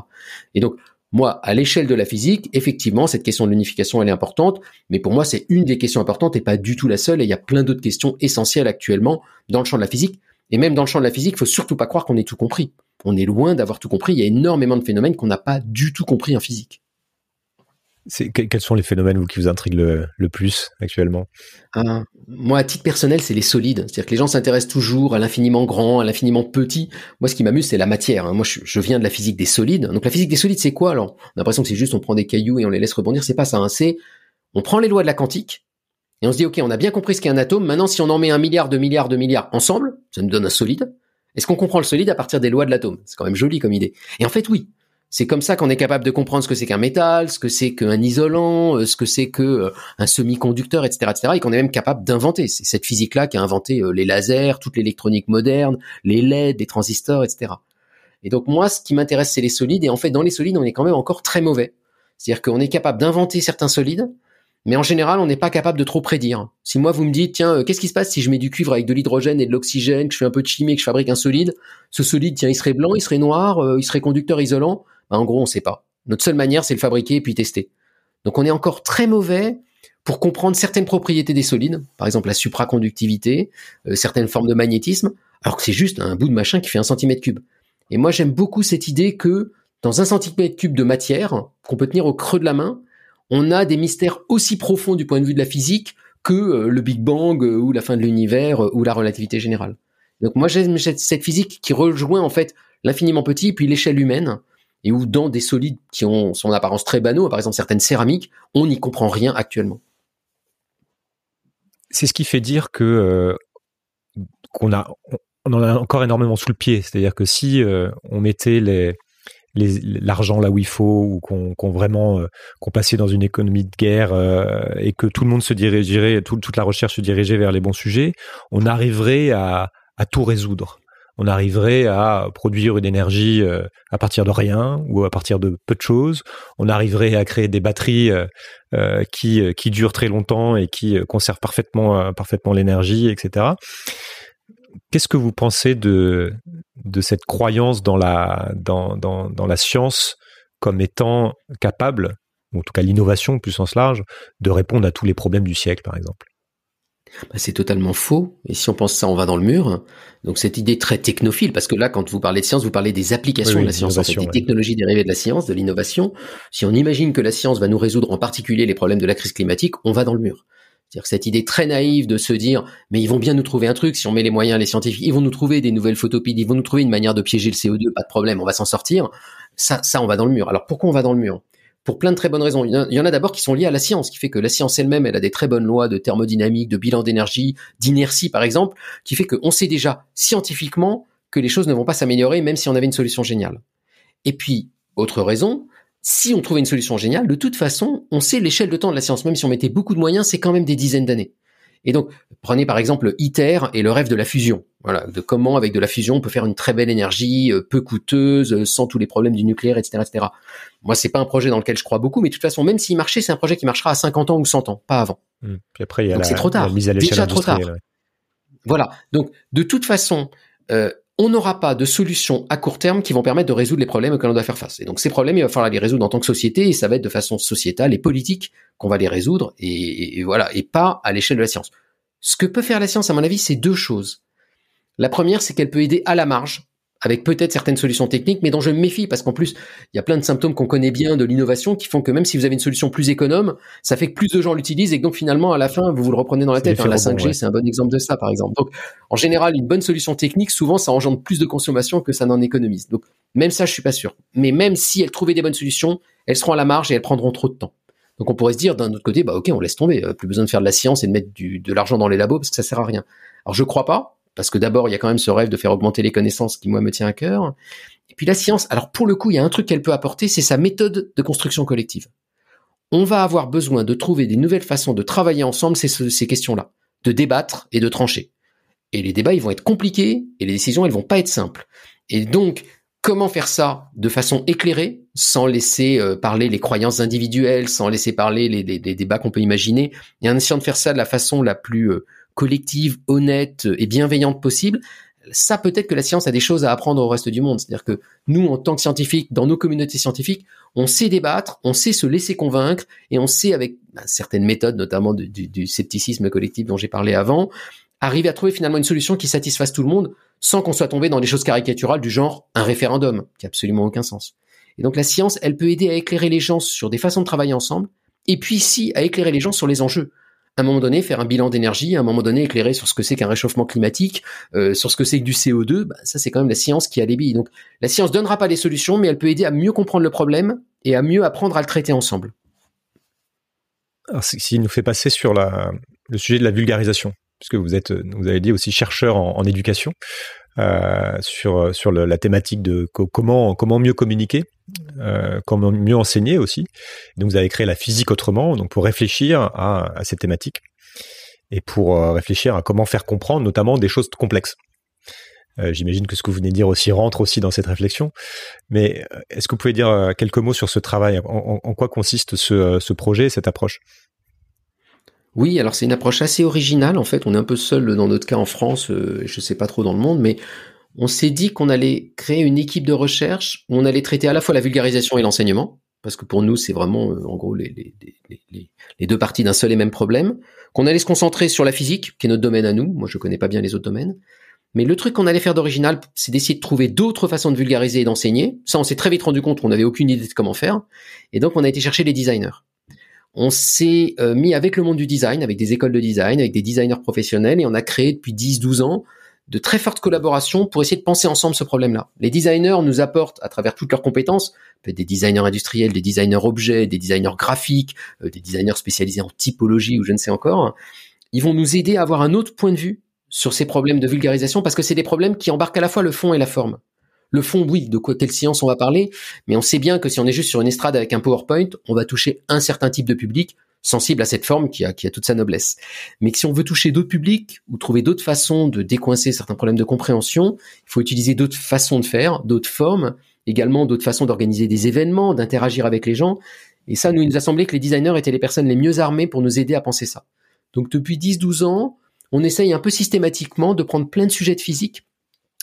Et donc, moi, à l'échelle de la physique, effectivement, cette question de l'unification, elle est importante, mais pour moi, c'est une des questions importantes et pas du tout la seule, et il y a plein d'autres questions essentielles actuellement dans le champ de la physique. Et même dans le champ de la physique, il faut surtout pas croire qu'on ait tout compris. On est loin d'avoir tout compris, il y a énormément de phénomènes qu'on n'a pas du tout compris en physique quels sont les phénomènes qui vous intriguent le, plus actuellement? Moi, à titre personnel, c'est les solides. C'est-à-dire que les gens s'intéressent toujours à l'infiniment grand, à l'infiniment petit. Moi, ce qui m'amuse, c'est la matière. Hein. Moi, je, viens de la physique des solides. Donc, la physique des solides, c'est quoi On a l'impression que c'est juste on prend des cailloux et on les laisse rebondir. C'est pas ça. Hein. C'est on prend les lois de la quantique et on se dit ok, on a bien compris ce qu'est un atome. Maintenant, si on en met un milliard, de milliards, de milliards ensemble, ça nous donne un solide. Est-ce qu'on comprend le solide à partir des lois de l'atome? C'est quand même joli comme idée. Et en fait, oui. C'est comme ça qu'on est capable de comprendre ce que c'est qu'un métal, ce que c'est qu'un isolant, euh, ce que c'est que euh, un semi-conducteur, etc., etc., et qu'on est même capable d'inventer. C'est cette physique-là qui a inventé euh, les lasers, toute l'électronique moderne, les LED, les transistors, etc. Et donc moi, ce qui m'intéresse, c'est les solides. Et en fait, dans les solides, on est quand même encore très mauvais. C'est-à-dire qu'on est capable d'inventer certains solides, mais en général, on n'est pas capable de trop prédire. Si moi, vous me dites, tiens, qu'est-ce qui se passe si je mets du cuivre avec de l'hydrogène et de l'oxygène, que je fais un peu de chimie, que je fabrique un solide, ce solide, tiens, il serait blanc, il serait noir, il serait conducteur isolant. Bah, en gros, on ne sait pas. Notre seule manière, c'est le fabriquer et puis tester. Donc on est encore très mauvais pour comprendre certaines propriétés des solides, par exemple la supraconductivité, euh, certaines formes de magnétisme, alors que c'est juste un bout de machin qui fait un centimètre cube. Et moi j'aime beaucoup cette idée que dans un centimètre cube de matière qu'on peut tenir au creux de la main, on a des mystères aussi profonds du point de vue de la physique que euh, le Big Bang euh, ou la fin de l'univers ou la relativité générale. Donc moi j'aime cette physique qui rejoint en fait l'infiniment petit puis l'échelle humaine et où dans des solides qui ont son apparence très banaux, par exemple certaines céramiques, on n'y comprend rien actuellement. C'est ce qui fait dire que euh, qu'on a on en a encore énormément sous le pied. C'est-à-dire que si euh, on mettait l'argent là où il faut ou qu'on vraiment euh, qu'on passait dans une économie de guerre et que tout le monde se dirigerait toute la recherche se dirigeait vers les bons sujets on arriverait à tout résoudre on arriverait à produire une énergie euh, à partir de rien ou à partir de peu de choses. On arriverait à créer des batteries euh, euh, qui, durent très longtemps et qui conservent parfaitement, l'énergie, etc. Qu'est-ce que vous pensez de, cette croyance dans la, science comme étant capable, en tout cas l'innovation plus sens large, de répondre à tous les problèmes du siècle, par exemple? Bah, c'est totalement faux. Et si on pense ça, on va dans le mur. Donc cette idée très technophile, parce que là, quand vous parlez de science, vous parlez des applications de la science, en fait, des technologies dérivées de la science, de l'innovation. Si on imagine que la science va nous résoudre en particulier les problèmes de la crise climatique, on va dans le mur. C'est-à-dire cette idée très naïve de se dire, mais ils vont bien nous trouver un truc, si on met les moyens, les scientifiques, ils vont nous trouver des nouvelles photopies, ils vont nous trouver une manière de piéger le CO2, pas de problème, on va s'en sortir. Ça, ça, on va dans le mur. Alors pourquoi on va dans le mur? Pour plein de très bonnes raisons. Il y en a d'abord qui sont liées à la science, qui fait que la science elle-même, elle a des très bonnes lois de thermodynamique, de bilan d'énergie, d'inertie par exemple, qui fait qu'on sait déjà scientifiquement que les choses ne vont pas s'améliorer même si on avait une solution géniale. Et puis, autre raison, si on trouvait une solution géniale, de toute façon, on sait l'échelle de temps de la science, même si on mettait beaucoup de moyens, c'est quand même des dizaines d'années. Et donc, prenez par exemple ITER et le rêve de la fusion. Voilà, de comment avec de la fusion on peut faire une très belle énergie, euh, peu coûteuse, euh, sans tous les problèmes du nucléaire, etc., etc. Moi, c'est pas un projet dans lequel je crois beaucoup, mais de toute façon, même s'il marchait, c'est un projet qui marchera à 50 ans ou 100 ans, pas avant. Mmh. Puis après, il y a Donc la, c'est trop tard. la mise à l'échelle Déjà trop tard. ouais. Voilà. Donc, de toute façon, euh, on n'aura pas de solutions à court terme qui vont permettre de résoudre les problèmes auxquels on doit faire face. Et donc, ces problèmes, il va falloir les résoudre en tant que société, et ça va être de façon sociétale et politique qu'on va les résoudre, et, voilà, et pas à l'échelle de la science. Ce que peut faire la science, à mon avis, c'est deux choses. La première, c'est qu'elle peut aider à la marge, avec peut-être certaines solutions techniques, mais dont je me méfie, parce qu'en plus, il y a plein de symptômes qu'on connaît bien de l'innovation qui font que même si vous avez une solution plus économe, ça fait que plus de gens l'utilisent et que donc finalement, à la fin, vous vous le reprenez dans la tête. hein. La rebond, 5G, ouais. c'est un bon exemple de ça, par exemple. Donc, en général, une bonne solution technique, souvent, ça engendre plus de consommation que ça n'en économise. Donc, même ça, je suis pas sûr. Mais même si elles trouvaient des bonnes solutions, elles seront à la marge et elles prendront trop de temps. Donc, on pourrait se dire, d'un autre côté, bah, ok, on laisse tomber. Euh, Plus besoin de faire de la science et de mettre du, de l'argent dans les labos parce que ça sert à rien. Alors, je crois pas. Parce que d'abord, il y a quand même ce rêve de faire augmenter les connaissances qui, moi, me tient à cœur. Et puis la science, alors pour le coup, il y a un truc qu'elle peut apporter, c'est sa méthode de construction collective. On va avoir besoin de trouver des nouvelles façons de travailler ensemble ces, questions-là, de débattre et de trancher. Et les débats, ils vont être compliqués et les décisions, elles vont pas être simples. Et donc, comment faire ça de façon éclairée, sans laisser euh, parler les croyances individuelles, sans laisser parler les, les- les débats qu'on peut imaginer, et en essayant de faire ça de la façon la plus euh, collective, honnête et bienveillante possible, ça peut-être que la science a des choses à apprendre au reste du monde. C'est-à-dire que nous, en tant que scientifiques, dans nos communautés scientifiques, on sait débattre, on sait se laisser convaincre, et on sait avec ben, certaines méthodes, notamment du, du- scepticisme collectif dont j'ai parlé avant, arriver à trouver finalement une solution qui satisfasse tout le monde, sans qu'on soit tombé dans des choses caricaturales du genre un référendum, qui a absolument aucun sens. Et donc la science, elle peut aider à éclairer les gens sur des façons de travailler ensemble, et puis ici à éclairer les gens sur les enjeux. À un moment donné, faire un bilan d'énergie, à un moment donné, éclairer sur ce que c'est qu'un réchauffement climatique, euh, sur ce que c'est que du CO2, bah, ça c'est quand même la science qui a les billes. Donc la science donnera pas les solutions, mais elle peut aider à mieux comprendre le problème et à mieux apprendre à le traiter ensemble. Alors, c- s'il nous fait passer sur la, le sujet de la vulgarisation, puisque vous êtes, vous avez dit aussi chercheur en, éducation, euh, sur sur la thématique de co- comment comment mieux communiquer, euh, comment mieux enseigner aussi. Donc vous avez créé la physique autrement, donc pour réfléchir à, à cette thématique et pour euh, réfléchir à comment faire comprendre notamment des choses complexes. Euh, J'imagine que ce que vous venez de dire aussi rentre aussi dans cette réflexion. Mais est-ce que vous pouvez dire quelques mots sur ce travail? En, quoi consiste ce, projet, cette approche? Oui, alors c'est une approche assez originale. En fait, on est un peu seul dans notre cas en France, je sais pas trop dans le monde, mais on s'est dit qu'on allait créer une équipe de recherche où on allait traiter à la fois la vulgarisation et l'enseignement, parce que pour nous, c'est vraiment, euh, en gros, les, deux parties d'un seul et même problème. Qu'on allait se concentrer sur la physique, qui est notre domaine à nous. Moi, je connais pas bien les autres domaines. Mais le truc qu'on allait faire d'original, c'est d'essayer de trouver d'autres façons de vulgariser et d'enseigner. Ça, on s'est très vite rendu compte qu'on n'avait aucune idée de comment faire. Et donc, on a été chercher les designers on s'est euh, mis avec le monde du design, avec des écoles de design, avec des designers professionnels, et on a créé depuis 10-12 ans de très fortes collaborations pour essayer de penser ensemble ce problème-là. Les designers nous apportent, à travers toutes leurs compétences, des designers industriels, des designers objets, des designers graphiques, euh, des designers spécialisés en typologie ou je ne sais encore, ils vont nous aider à avoir un autre point de vue sur ces problèmes de vulgarisation parce que c'est des problèmes qui embarquent à la fois le fond et la forme. Le fond, oui, de quoi quelle science on va parler, mais on sait bien que si on est juste sur une estrade avec un PowerPoint, on va toucher un certain type de public sensible à cette forme qui a, qui a toute sa noblesse. Mais que si on veut toucher d'autres publics ou trouver d'autres façons de décoincer certains problèmes de compréhension, il faut utiliser d'autres façons de faire, d'autres formes, également d'autres façons d'organiser des événements, d'interagir avec les gens. Et ça, nous, il nous a semblé que les designers étaient les personnes les mieux armées pour nous aider à penser ça. Donc depuis 10-12 ans, on essaye un peu systématiquement de prendre plein de sujets de physique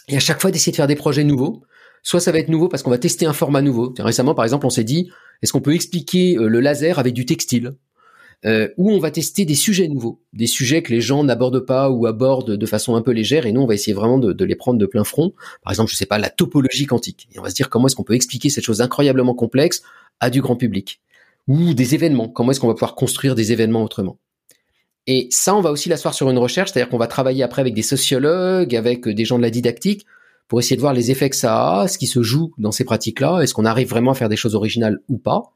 et à chaque fois d'essayer de faire des projets nouveaux. Soit ça va être nouveau parce qu'on va tester un format nouveau. Récemment, par exemple, on s'est dit, est-ce qu'on peut expliquer euh, le laser avec du textile? Euh, Ou on va tester des sujets nouveaux, des sujets que les gens n'abordent pas ou abordent de façon un peu légère, et nous, on va essayer vraiment de, les prendre de plein front. Par exemple, je sais pas, la topologie quantique. Et on va se dire comment est-ce qu'on peut expliquer cette chose incroyablement complexe à du grand public. Ou des événements, comment est-ce qu'on va pouvoir construire des événements autrement. Et ça, on va aussi l'asseoir sur une recherche, c'est-à-dire qu'on va travailler après avec des sociologues, avec des gens de la didactique, pour essayer de voir les effets que ça a, ce qui se joue dans ces pratiques-là, est-ce qu'on arrive vraiment à faire des choses originales ou pas,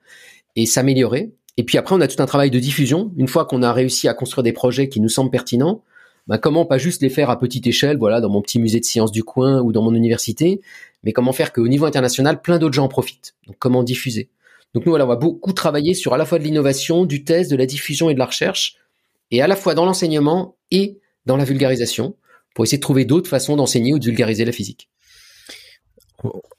et s'améliorer. Et puis après, on a tout un travail de diffusion. Une fois qu'on a réussi à construire des projets qui nous semblent pertinents, ben comment pas juste les faire à petite échelle, voilà, dans mon petit musée de sciences du coin ou dans mon université, mais comment faire qu'au niveau international, plein d'autres gens en profitent. Donc comment diffuser. Donc nous, voilà, on va beaucoup travailler sur à la fois de l'innovation, du test, de la diffusion et de la recherche, et à la fois dans l'enseignement et dans la vulgarisation pour essayer de trouver d'autres façons d'enseigner ou de vulgariser la physique.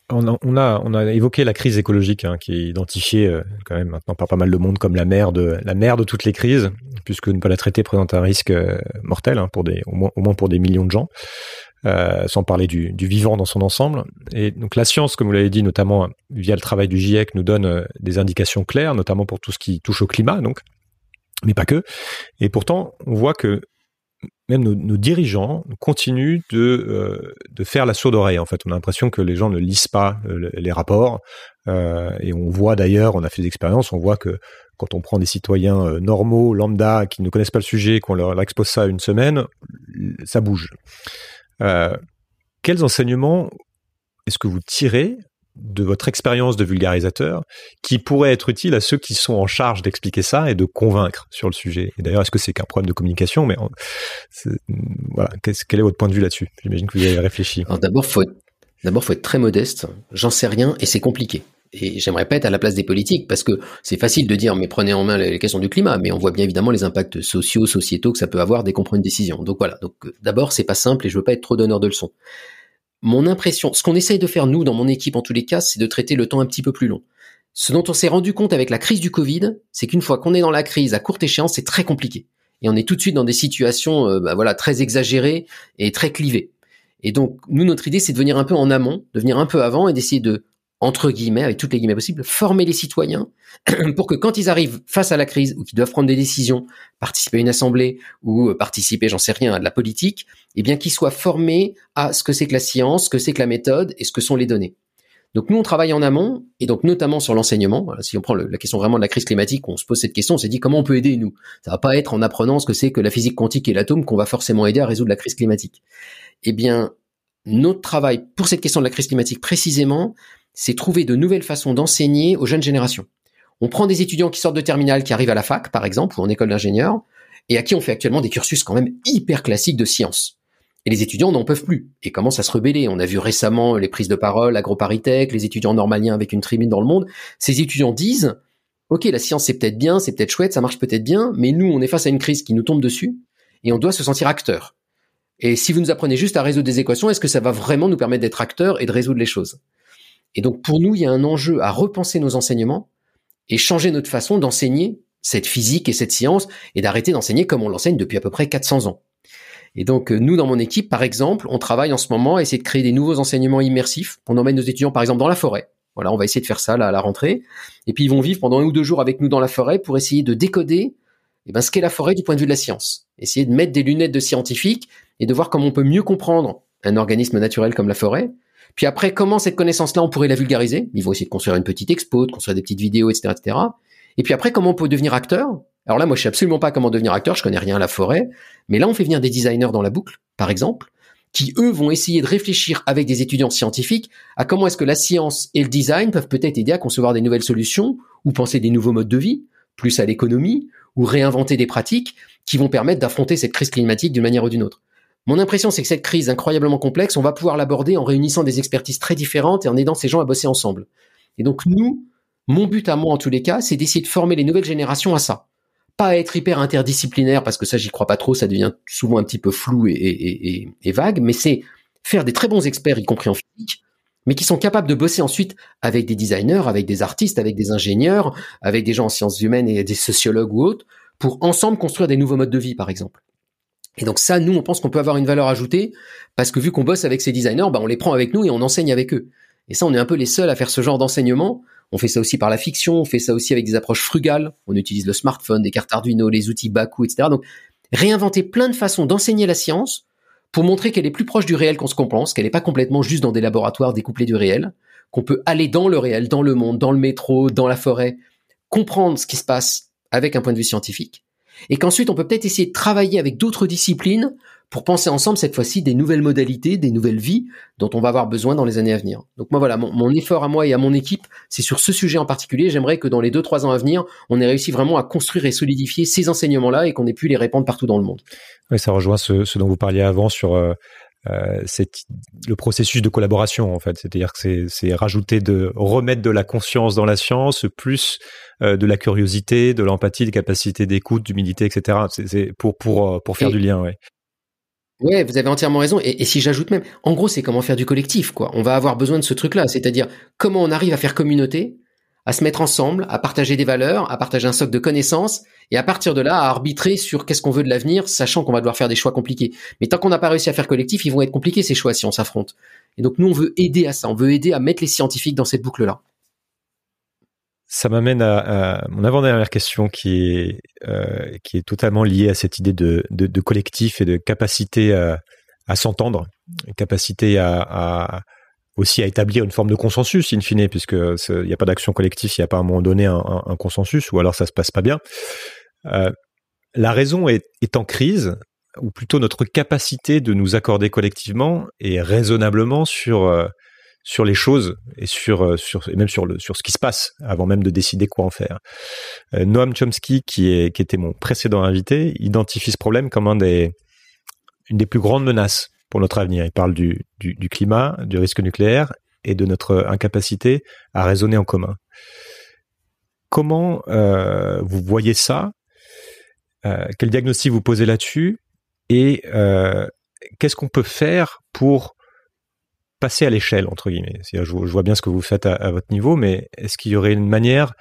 On a, on a, évoqué la crise écologique hein, qui est identifiée euh, quand même maintenant par pas mal de monde comme la mère de la mère de toutes les crises, puisque ne pas la traiter présente un risque euh, mortel hein, pour des au moins, pour des millions de gens. Euh, sans parler du, du, vivant dans son ensemble. Et donc la science, comme vous l'avez dit, notamment via le travail du GIEC, nous donne des indications claires, notamment pour tout ce qui touche au climat, donc, mais pas que. Et pourtant, on voit que même nos, dirigeants continuent de, euh, de faire la sourde oreille. En fait, on a l'impression que les gens ne lisent pas euh, les rapports. Euh, et on voit d'ailleurs, on a fait des expériences, on voit que quand on prend des citoyens normaux, lambda, qui ne connaissent pas le sujet, qu'on leur expose ça une semaine, ça bouge. Quels enseignements est-ce que vous tirez de votre expérience de vulgarisateur qui pourrait être utile à ceux qui sont en charge d'expliquer ça et de convaincre sur le sujet Et d'ailleurs, est-ce que c'est qu'un problème de communication? Mais voilà, quel est votre point de vue là-dessus? J'imagine que vous y avez réfléchi. d'abord, faut d'abord faut être très modeste. J'en sais rien et c'est compliqué. Et j'aimerais pas être à la place des politiques parce que c'est facile de dire mais prenez en main les questions du climat, mais on voit bien évidemment les impacts sociaux, sociétaux que ça peut avoir dès qu'on prend une décision. Donc voilà. Donc euh, d'abord c'est pas simple et je veux pas être trop donneur de leçons. Mon impression, ce qu'on essaye de faire nous dans mon équipe en tous les cas, c'est de traiter le temps un petit peu plus long. Ce dont on s'est rendu compte avec la crise du Covid, c'est qu'une fois qu'on est dans la crise à courte échéance, c'est très compliqué et on est tout de suite dans des situations euh, bah, voilà très exagérées et très clivées. Et donc nous notre idée c'est de venir un peu en amont, de venir un peu avant et d'essayer de entre guillemets, avec toutes les guillemets possibles, former les citoyens pour que quand ils arrivent face à la crise ou qu'ils doivent prendre des décisions, participer à une assemblée ou euh, participer, j'en sais rien, à de la politique, eh bien qu'ils soient formés à ce que c'est que la science, ce que c'est que la méthode et ce que sont les données. Donc nous, on travaille en amont, et donc notamment sur l'enseignement. Si on prend la question vraiment de la crise climatique, on se pose cette question, on s'est dit comment on peut aider nous? Ça va pas être en apprenant ce que c'est que la physique quantique et l'atome qu'on va forcément aider à résoudre la crise climatique. Eh bien, notre travail pour cette question de la crise climatique précisément, c'est trouver de nouvelles façons d'enseigner aux jeunes générations. On prend des étudiants qui sortent de terminale, qui arrivent à la fac, par exemple, ou en école d'ingénieur, et à qui on fait actuellement des cursus quand même hyper classiques de sciences. Et les étudiants n'en peuvent plus et commencent à se rebeller. On a vu récemment les prises de parole, AgroParisTech, les étudiants normaliens avec une tribune dans le monde. Ces étudiants disent, OK, la science c'est peut-être bien, c'est peut-être chouette, ça marche peut-être bien, mais nous on est face à une crise qui nous tombe dessus et on doit se sentir acteur. Et si vous nous apprenez juste à résoudre des équations, est-ce que ça va vraiment nous permettre d'être acteurs et de résoudre les choses? Et donc pour nous, il y a un enjeu à repenser nos enseignements et changer notre façon d'enseigner cette physique et cette science et d'arrêter d'enseigner comme on l'enseigne depuis à peu près 400 ans. Et donc euh, nous, dans mon équipe, par exemple, on travaille en ce moment à essayer de créer des nouveaux enseignements immersifs. On emmène nos étudiants, par exemple, dans la forêt. Voilà, on va essayer de faire ça là à la rentrée. Et puis ils vont vivre pendant un ou deux jours avec nous dans la forêt pour essayer de décoder eh ben, ce qu'est la forêt du point de vue de la science. Essayer de mettre des lunettes de scientifique et de voir comment on peut mieux comprendre un organisme naturel comme la forêt, puis après, comment cette connaissance-là, on pourrait la vulgariser? Ils vont essayer de construire une petite expo, de construire des petites vidéos, etc., etc. Et puis après, comment on peut devenir acteur? Alors là, moi, je sais absolument pas comment devenir acteur. Je connais rien à la forêt, mais là, on fait venir des designers dans la boucle, par exemple, qui eux vont essayer de réfléchir avec des étudiants scientifiques à comment est-ce que la science et le design peuvent peut-être aider à concevoir des nouvelles solutions ou penser des nouveaux modes de vie, plus à l'économie, ou réinventer des pratiques qui vont permettre d'affronter cette crise climatique d'une manière ou d'une autre. Mon impression, c'est que cette crise incroyablement complexe, on va pouvoir l'aborder en réunissant des expertises très différentes et en aidant ces gens à bosser ensemble. Et donc nous, mon but à moi en tous les cas, c'est d'essayer de former les nouvelles générations à ça. Pas à être hyper interdisciplinaire, parce que ça, j'y crois pas trop, ça devient souvent un petit peu flou et, vague, mais c'est faire des très bons experts, y compris en physique, mais qui sont capables de bosser ensuite avec des designers, avec des artistes, avec des ingénieurs, avec des gens en sciences humaines et des sociologues ou autres, pour ensemble construire des nouveaux modes de vie, par exemple. Et donc ça, nous, on pense qu'on peut avoir une valeur ajoutée parce que vu qu'on bosse avec ces designers, bah, on les prend avec nous et on enseigne avec eux. Et ça, on est un peu les seuls à faire ce genre d'enseignement. On fait ça aussi par la fiction, on fait ça aussi avec des approches frugales. On utilise le smartphone, des cartes Arduino, les outils Baku, etc. Donc, réinventer plein de façons d'enseigner la science pour montrer qu'elle est plus proche du réel qu'on se pense, qu'elle n'est pas complètement juste dans des laboratoires découplés du réel, qu'on peut aller dans le réel, dans le monde, dans le métro, dans la forêt, comprendre ce qui se passe avec un point de vue scientifique et qu'ensuite on peut peut-être essayer de travailler avec d'autres disciplines pour penser ensemble cette fois-ci des nouvelles modalités, des nouvelles vies dont on va avoir besoin dans les années à venir. Donc moi voilà, mon, effort à moi et à mon équipe, c'est sur ce sujet en particulier. J'aimerais que dans les deux trois ans à venir, on ait réussi vraiment à construire et solidifier ces enseignements-là et qu'on ait pu les répandre partout dans le monde. Oui, ça rejoint ce, dont vous parliez avant sur euh, euh, c'est le processus de collaboration en fait. C'est-à-dire que c'est rajouter de remettre de la conscience dans la science, plus euh, de la curiosité, de l'empathie, des capacités d'écoute, d'humilité, etc. C'est pour pour euh, pour faire du lien, ouais. Ouais, vous avez entièrement raison. Et, et si j'ajoute même, en gros, c'est comment faire du collectif, quoi. On va avoir besoin de ce truc-là, c'est-à-dire comment on arrive à faire communauté à se mettre ensemble, à partager des valeurs, à partager un socle de connaissances, et à partir de là, à arbitrer sur qu'est-ce qu'on veut de l'avenir, sachant qu'on va devoir faire des choix compliqués. Mais tant qu'on n'a pas réussi à faire collectif, ils vont être compliqués ces choix si on s'affronte. Et donc nous, on veut aider à ça, on veut aider à mettre les scientifiques dans cette boucle-là. Ça m'amène à, mon avant-dernière question qui est, euh, qui est totalement liée à cette idée de, de, collectif et de capacité à, à s'entendre, capacité à, à aussi à établir une forme de consensus in fine, puisque il n'y a pas d'action collective s'il n'y a pas à un moment donné un, consensus, ou alors ça se passe pas bien. Euh, la raison est, en crise, ou plutôt notre capacité de nous accorder collectivement et raisonnablement sur euh, sur les choses et sur euh, sur et même sur le sur ce qui se passe avant même de décider quoi en faire. Noam Chomsky, qui est qui était mon précédent invité, identifie ce problème comme un des une des plus grandes menaces pour notre avenir. Il parle du, climat, du risque nucléaire et de notre incapacité à raisonner en commun. Comment euh, vous voyez ça? Euh, Quel diagnostic vous posez là-dessus? Et euh, qu'est-ce qu'on peut faire pour passer à l'échelle, entre guillemets? Je, vois bien ce que vous faites à, votre niveau, mais est-ce qu'il y aurait une manière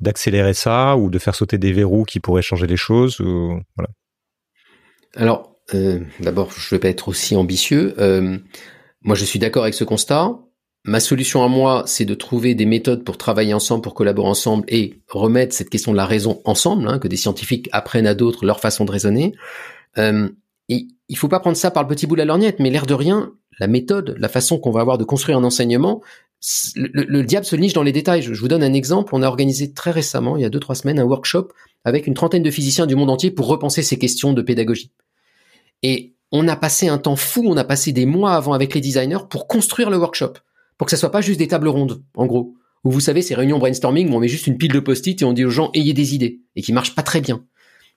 d'accélérer ça ou de faire sauter des verrous qui pourraient changer les choses. Alors, euh, d'abord, je ne vais pas être aussi ambitieux. Euh, moi, je suis d'accord avec ce constat. Ma solution à moi, c'est de trouver des méthodes pour travailler ensemble, pour collaborer ensemble et remettre cette question de la raison ensemble, hein, que des scientifiques apprennent à d'autres leur façon de raisonner. Euh, et il faut pas prendre ça par le petit bout de la lorgnette, mais l'air de rien, la méthode, la façon qu'on va avoir de construire un enseignement, le, le, diable se niche dans les détails. Je, je, vous donne un exemple. On a organisé très récemment, il y a deux trois semaines, un workshop avec une trentaine de physiciens du monde entier pour repenser ces questions de pédagogie. Et on a passé un temps fou, on a passé des mois avant avec les designers pour construire le workshop, pour que ça soit pas juste des tables rondes, en gros. Où vous savez, ces réunions brainstorming où on met juste une pile de post-it et on dit aux gens ayez des idées, et qui marchent pas très bien.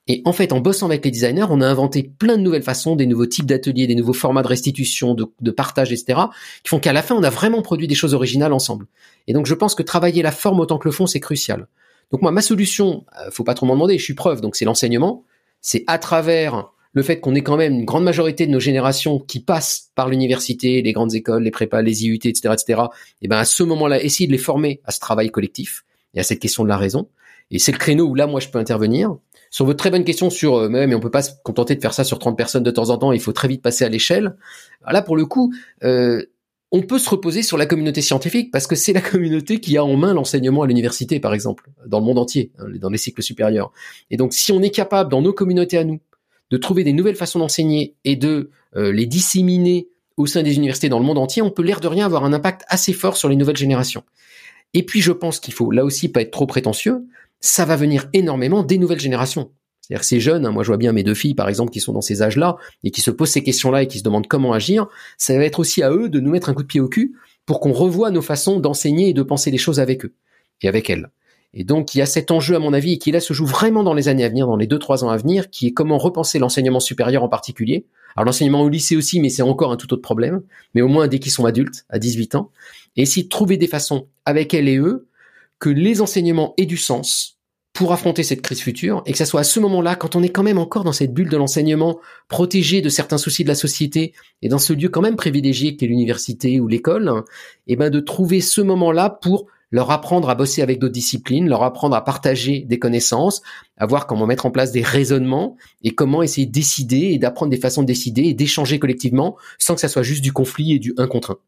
Et en fait, en bossant avec les designers, on a inventé plein de nouvelles façons, des nouveaux types d'ateliers, des nouveaux formats de restitution, de, de partage, etc., qui font qu'à la fin, on a vraiment produit des choses originales ensemble. Et donc, je pense que travailler la forme autant que le fond, c'est crucial. Donc moi, ma solution, euh, faut pas trop m'en demander, je suis preuve, donc c'est l'enseignement. C'est à travers le fait qu'on ait quand même une grande majorité de nos générations qui passent par l'université, les grandes écoles, les prépas, les IUT, etc., etc. Et ben à ce moment-là, essayer de les former à ce travail collectif et à cette question de la raison. Et c'est le créneau où là, moi, je peux intervenir. Sur votre très bonne question sur, euh, mais on peut pas se contenter de faire ça sur 30 personnes de temps en temps, il faut très vite passer à l'échelle. Là, pour le coup, euh, on peut se reposer sur la communauté scientifique parce que c'est la communauté qui a en main l'enseignement à l'université, par exemple, dans le monde entier, hein, dans les cycles supérieurs. Et donc, si on est capable, dans nos communautés à nous, de trouver des nouvelles façons d'enseigner et de euh, les disséminer au sein des universités dans le monde entier, on peut l'air de rien avoir un impact assez fort sur les nouvelles générations. Et puis je pense qu'il faut là aussi pas être trop prétentieux, ça va venir énormément des nouvelles générations. C'est-à-dire ces jeunes, hein, moi je vois bien mes deux filles par exemple qui sont dans ces âges-là et qui se posent ces questions-là et qui se demandent comment agir, ça va être aussi à eux de nous mettre un coup de pied au cul pour qu'on revoie nos façons d'enseigner et de penser les choses avec eux et avec elles. Et donc, il y a cet enjeu, à mon avis, et qui là se joue vraiment dans les années à venir, dans les deux, trois ans à venir, qui est comment repenser l'enseignement supérieur en particulier. Alors, l'enseignement au lycée aussi, mais c'est encore un tout autre problème. Mais au moins, dès qu'ils sont adultes, à 18 ans. Et essayer de trouver des façons, avec elles et eux, que les enseignements aient du sens pour affronter cette crise future, et que ça soit à ce moment-là, quand on est quand même encore dans cette bulle de l'enseignement, protégé de certains soucis de la société, et dans ce lieu quand même privilégié qu'est l'université ou l'école, et eh ben de trouver ce moment-là pour leur apprendre à bosser avec d'autres disciplines, leur apprendre à partager des connaissances, à voir comment mettre en place des raisonnements et comment essayer de décider et d'apprendre des façons de décider et d'échanger collectivement sans que ça soit juste du conflit et du un contre un.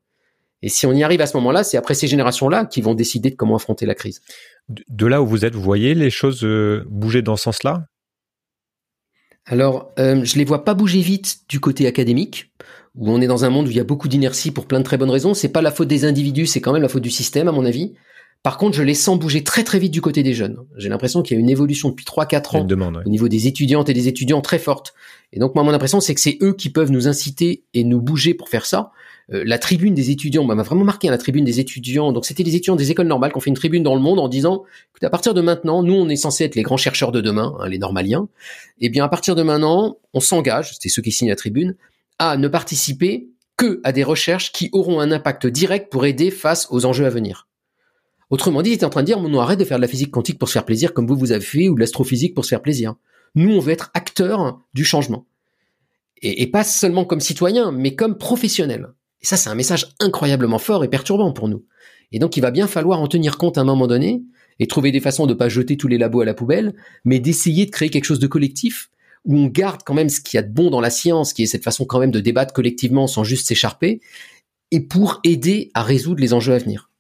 Et si on y arrive à ce moment-là, c'est après ces générations-là qui vont décider de comment affronter la crise. De là où vous êtes, vous voyez les choses euh, bouger dans ce sens-là? Alors, euh, je les vois pas bouger vite du côté académique où on est dans un monde où il y a beaucoup d'inertie pour plein de très bonnes raisons. C'est pas la faute des individus, c'est quand même la faute du système, à mon avis. Par contre, je les sens bouger très très vite du côté des jeunes. J'ai l'impression qu'il y a une évolution depuis 3-4 ans demande, au niveau des étudiantes et des étudiants très forte. Et donc moi, mon impression, c'est que c'est eux qui peuvent nous inciter et nous bouger pour faire ça. Euh, la tribune des étudiants m'a vraiment marqué, hein, la tribune des étudiants. Donc c'était les étudiants des écoles normales qui ont fait une tribune dans le monde en disant que à partir de maintenant, nous, on est censé être les grands chercheurs de demain, hein, les normaliens. Et eh bien à partir de maintenant, on s'engage, c'était ceux qui signent la tribune, à ne participer que à des recherches qui auront un impact direct pour aider face aux enjeux à venir. Autrement dit, il était en train de dire, on arrête de faire de la physique quantique pour se faire plaisir comme vous vous avez fait, ou de l'astrophysique pour se faire plaisir. Nous, on veut être acteurs du changement. Et, et pas seulement comme citoyen, mais comme professionnel. Et ça, c'est un message incroyablement fort et perturbant pour nous. Et donc, il va bien falloir en tenir compte à un moment donné et trouver des façons de ne pas jeter tous les labos à la poubelle, mais d'essayer de créer quelque chose de collectif où on garde quand même ce qu'il y a de bon dans la science, qui est cette façon quand même de débattre collectivement sans juste s'écharper, et pour aider à résoudre les enjeux à venir.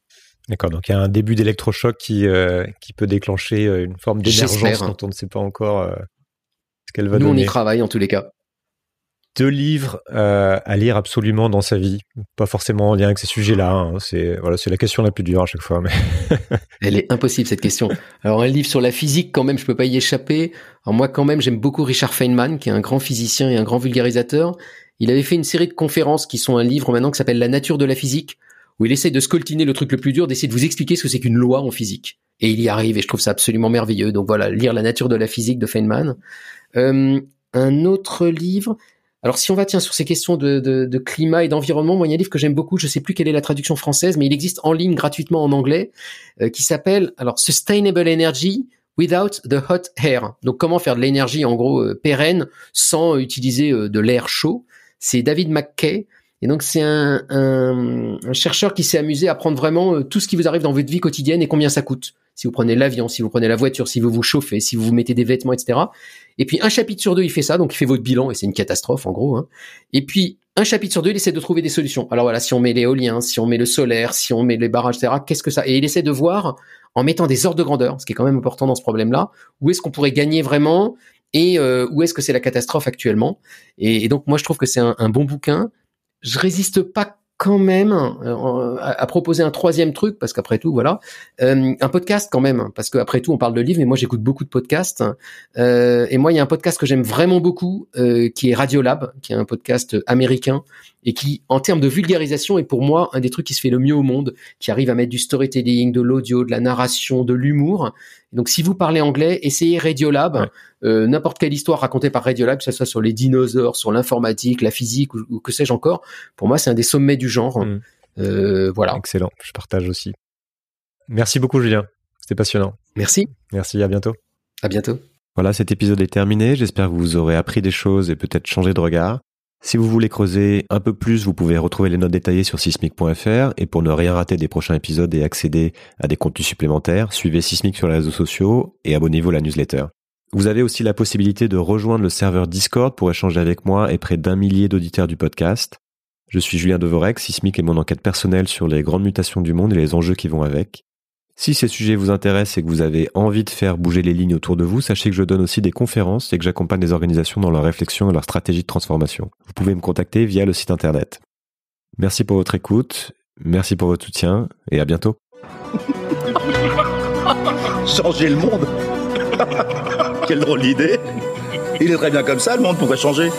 D'accord, donc il y a un début d'électrochoc qui, euh, qui peut déclencher euh, une forme d'émergence dont on ne sait pas encore euh, ce qu'elle va Nous, donner. on y travaille en tous les cas. Deux livres à lire absolument dans sa vie, pas forcément en lien avec ces sujets-là. Hein. C'est voilà, c'est la question la plus dure à chaque fois. Mais elle est impossible cette question. Alors un livre sur la physique, quand même, je peux pas y échapper. Alors moi, quand même, j'aime beaucoup Richard Feynman, qui est un grand physicien et un grand vulgarisateur. Il avait fait une série de conférences qui sont un livre maintenant qui s'appelle La nature de la physique, où il essaie de scoltiner le truc le plus dur, d'essayer de vous expliquer ce que c'est qu'une loi en physique. Et il y arrive, et je trouve ça absolument merveilleux. Donc voilà, lire La nature de la physique de Feynman. Euh, un autre livre, alors si on va tiens sur ces questions de, climat et d'environnement, moi il y a un livre que j'aime beaucoup, je sais plus quelle est la traduction française, mais il existe en ligne gratuitement en anglais, euh, qui s'appelle alors Sustainable Energy Without the Hot Air. Donc comment faire de l'énergie en gros euh, pérenne sans utiliser de l'air chaud? C'est David McKay. Et donc c'est un, chercheur qui s'est amusé à prendre vraiment tout ce qui vous arrive dans votre vie quotidienne et combien ça coûte. Si vous prenez l'avion, si vous prenez la voiture, si vous vous chauffez, si vous vous mettez des vêtements, etc. Et puis un chapitre sur deux, il fait ça, donc il fait votre bilan et c'est une catastrophe en gros. Hein. Et puis un chapitre sur deux, il essaie de trouver des solutions. Alors voilà, si on met l'éolien, si on met le solaire, si on met les barrages, etc. Qu'est-ce que ça Et il essaie de voir en mettant des ordres de grandeur, ce qui est quand même important dans ce problème-là, où est-ce qu'on pourrait gagner vraiment et euh, où est-ce que c'est la catastrophe actuellement. Et, donc moi je trouve que c'est un bon bouquin. Je résiste pas quand même euh, à, proposer un troisième truc parce qu'après tout voilà euh, un podcast quand même parce qu'après tout on parle de livres mais moi j'écoute beaucoup de podcasts euh, et moi il y a un podcast que j'aime vraiment beaucoup qui est Radiolab qui est un podcast américain et qui en termes de vulgarisation est pour moi un des trucs qui se fait le mieux au monde qui arrive à mettre du storytelling de l'audio de la narration de l'humour donc si vous parlez anglais essayez Radiolab ouais. Euh, n'importe quelle histoire racontée par Radiolab, que ce soit sur les dinosaures, sur l'informatique, la physique ou, ou que sais-je encore, pour moi c'est un des sommets du genre. Mmh. Euh, voilà. Excellent, je partage aussi. Merci beaucoup Julien, c'était passionnant. Merci. Merci, à bientôt. À bientôt. Voilà, cet épisode est terminé. J'espère que vous aurez appris des choses et peut-être changé de regard. Si vous voulez creuser un peu plus, vous pouvez retrouver les notes détaillées sur sismic.fr et pour ne rien rater des prochains épisodes et accéder à des contenus supplémentaires, suivez Sismic sur les réseaux sociaux et abonnez-vous à la newsletter. Vous avez aussi la possibilité de rejoindre le serveur Discord pour échanger avec moi et près d'un millier d'auditeurs du podcast. Je suis Julien Devorec, Sismic est mon enquête personnelle sur les grandes mutations du monde et les enjeux qui vont avec. Si ces sujets vous intéressent et que vous avez envie de faire bouger les lignes autour de vous, sachez que je donne aussi des conférences et que j'accompagne les organisations dans leur réflexion et leur stratégie de transformation. Vous pouvez me contacter via le site internet. Merci pour votre écoute, merci pour votre soutien et à bientôt. Changer le monde Quelle drôle d'idée Il est très bien comme ça, le monde pourrait changer.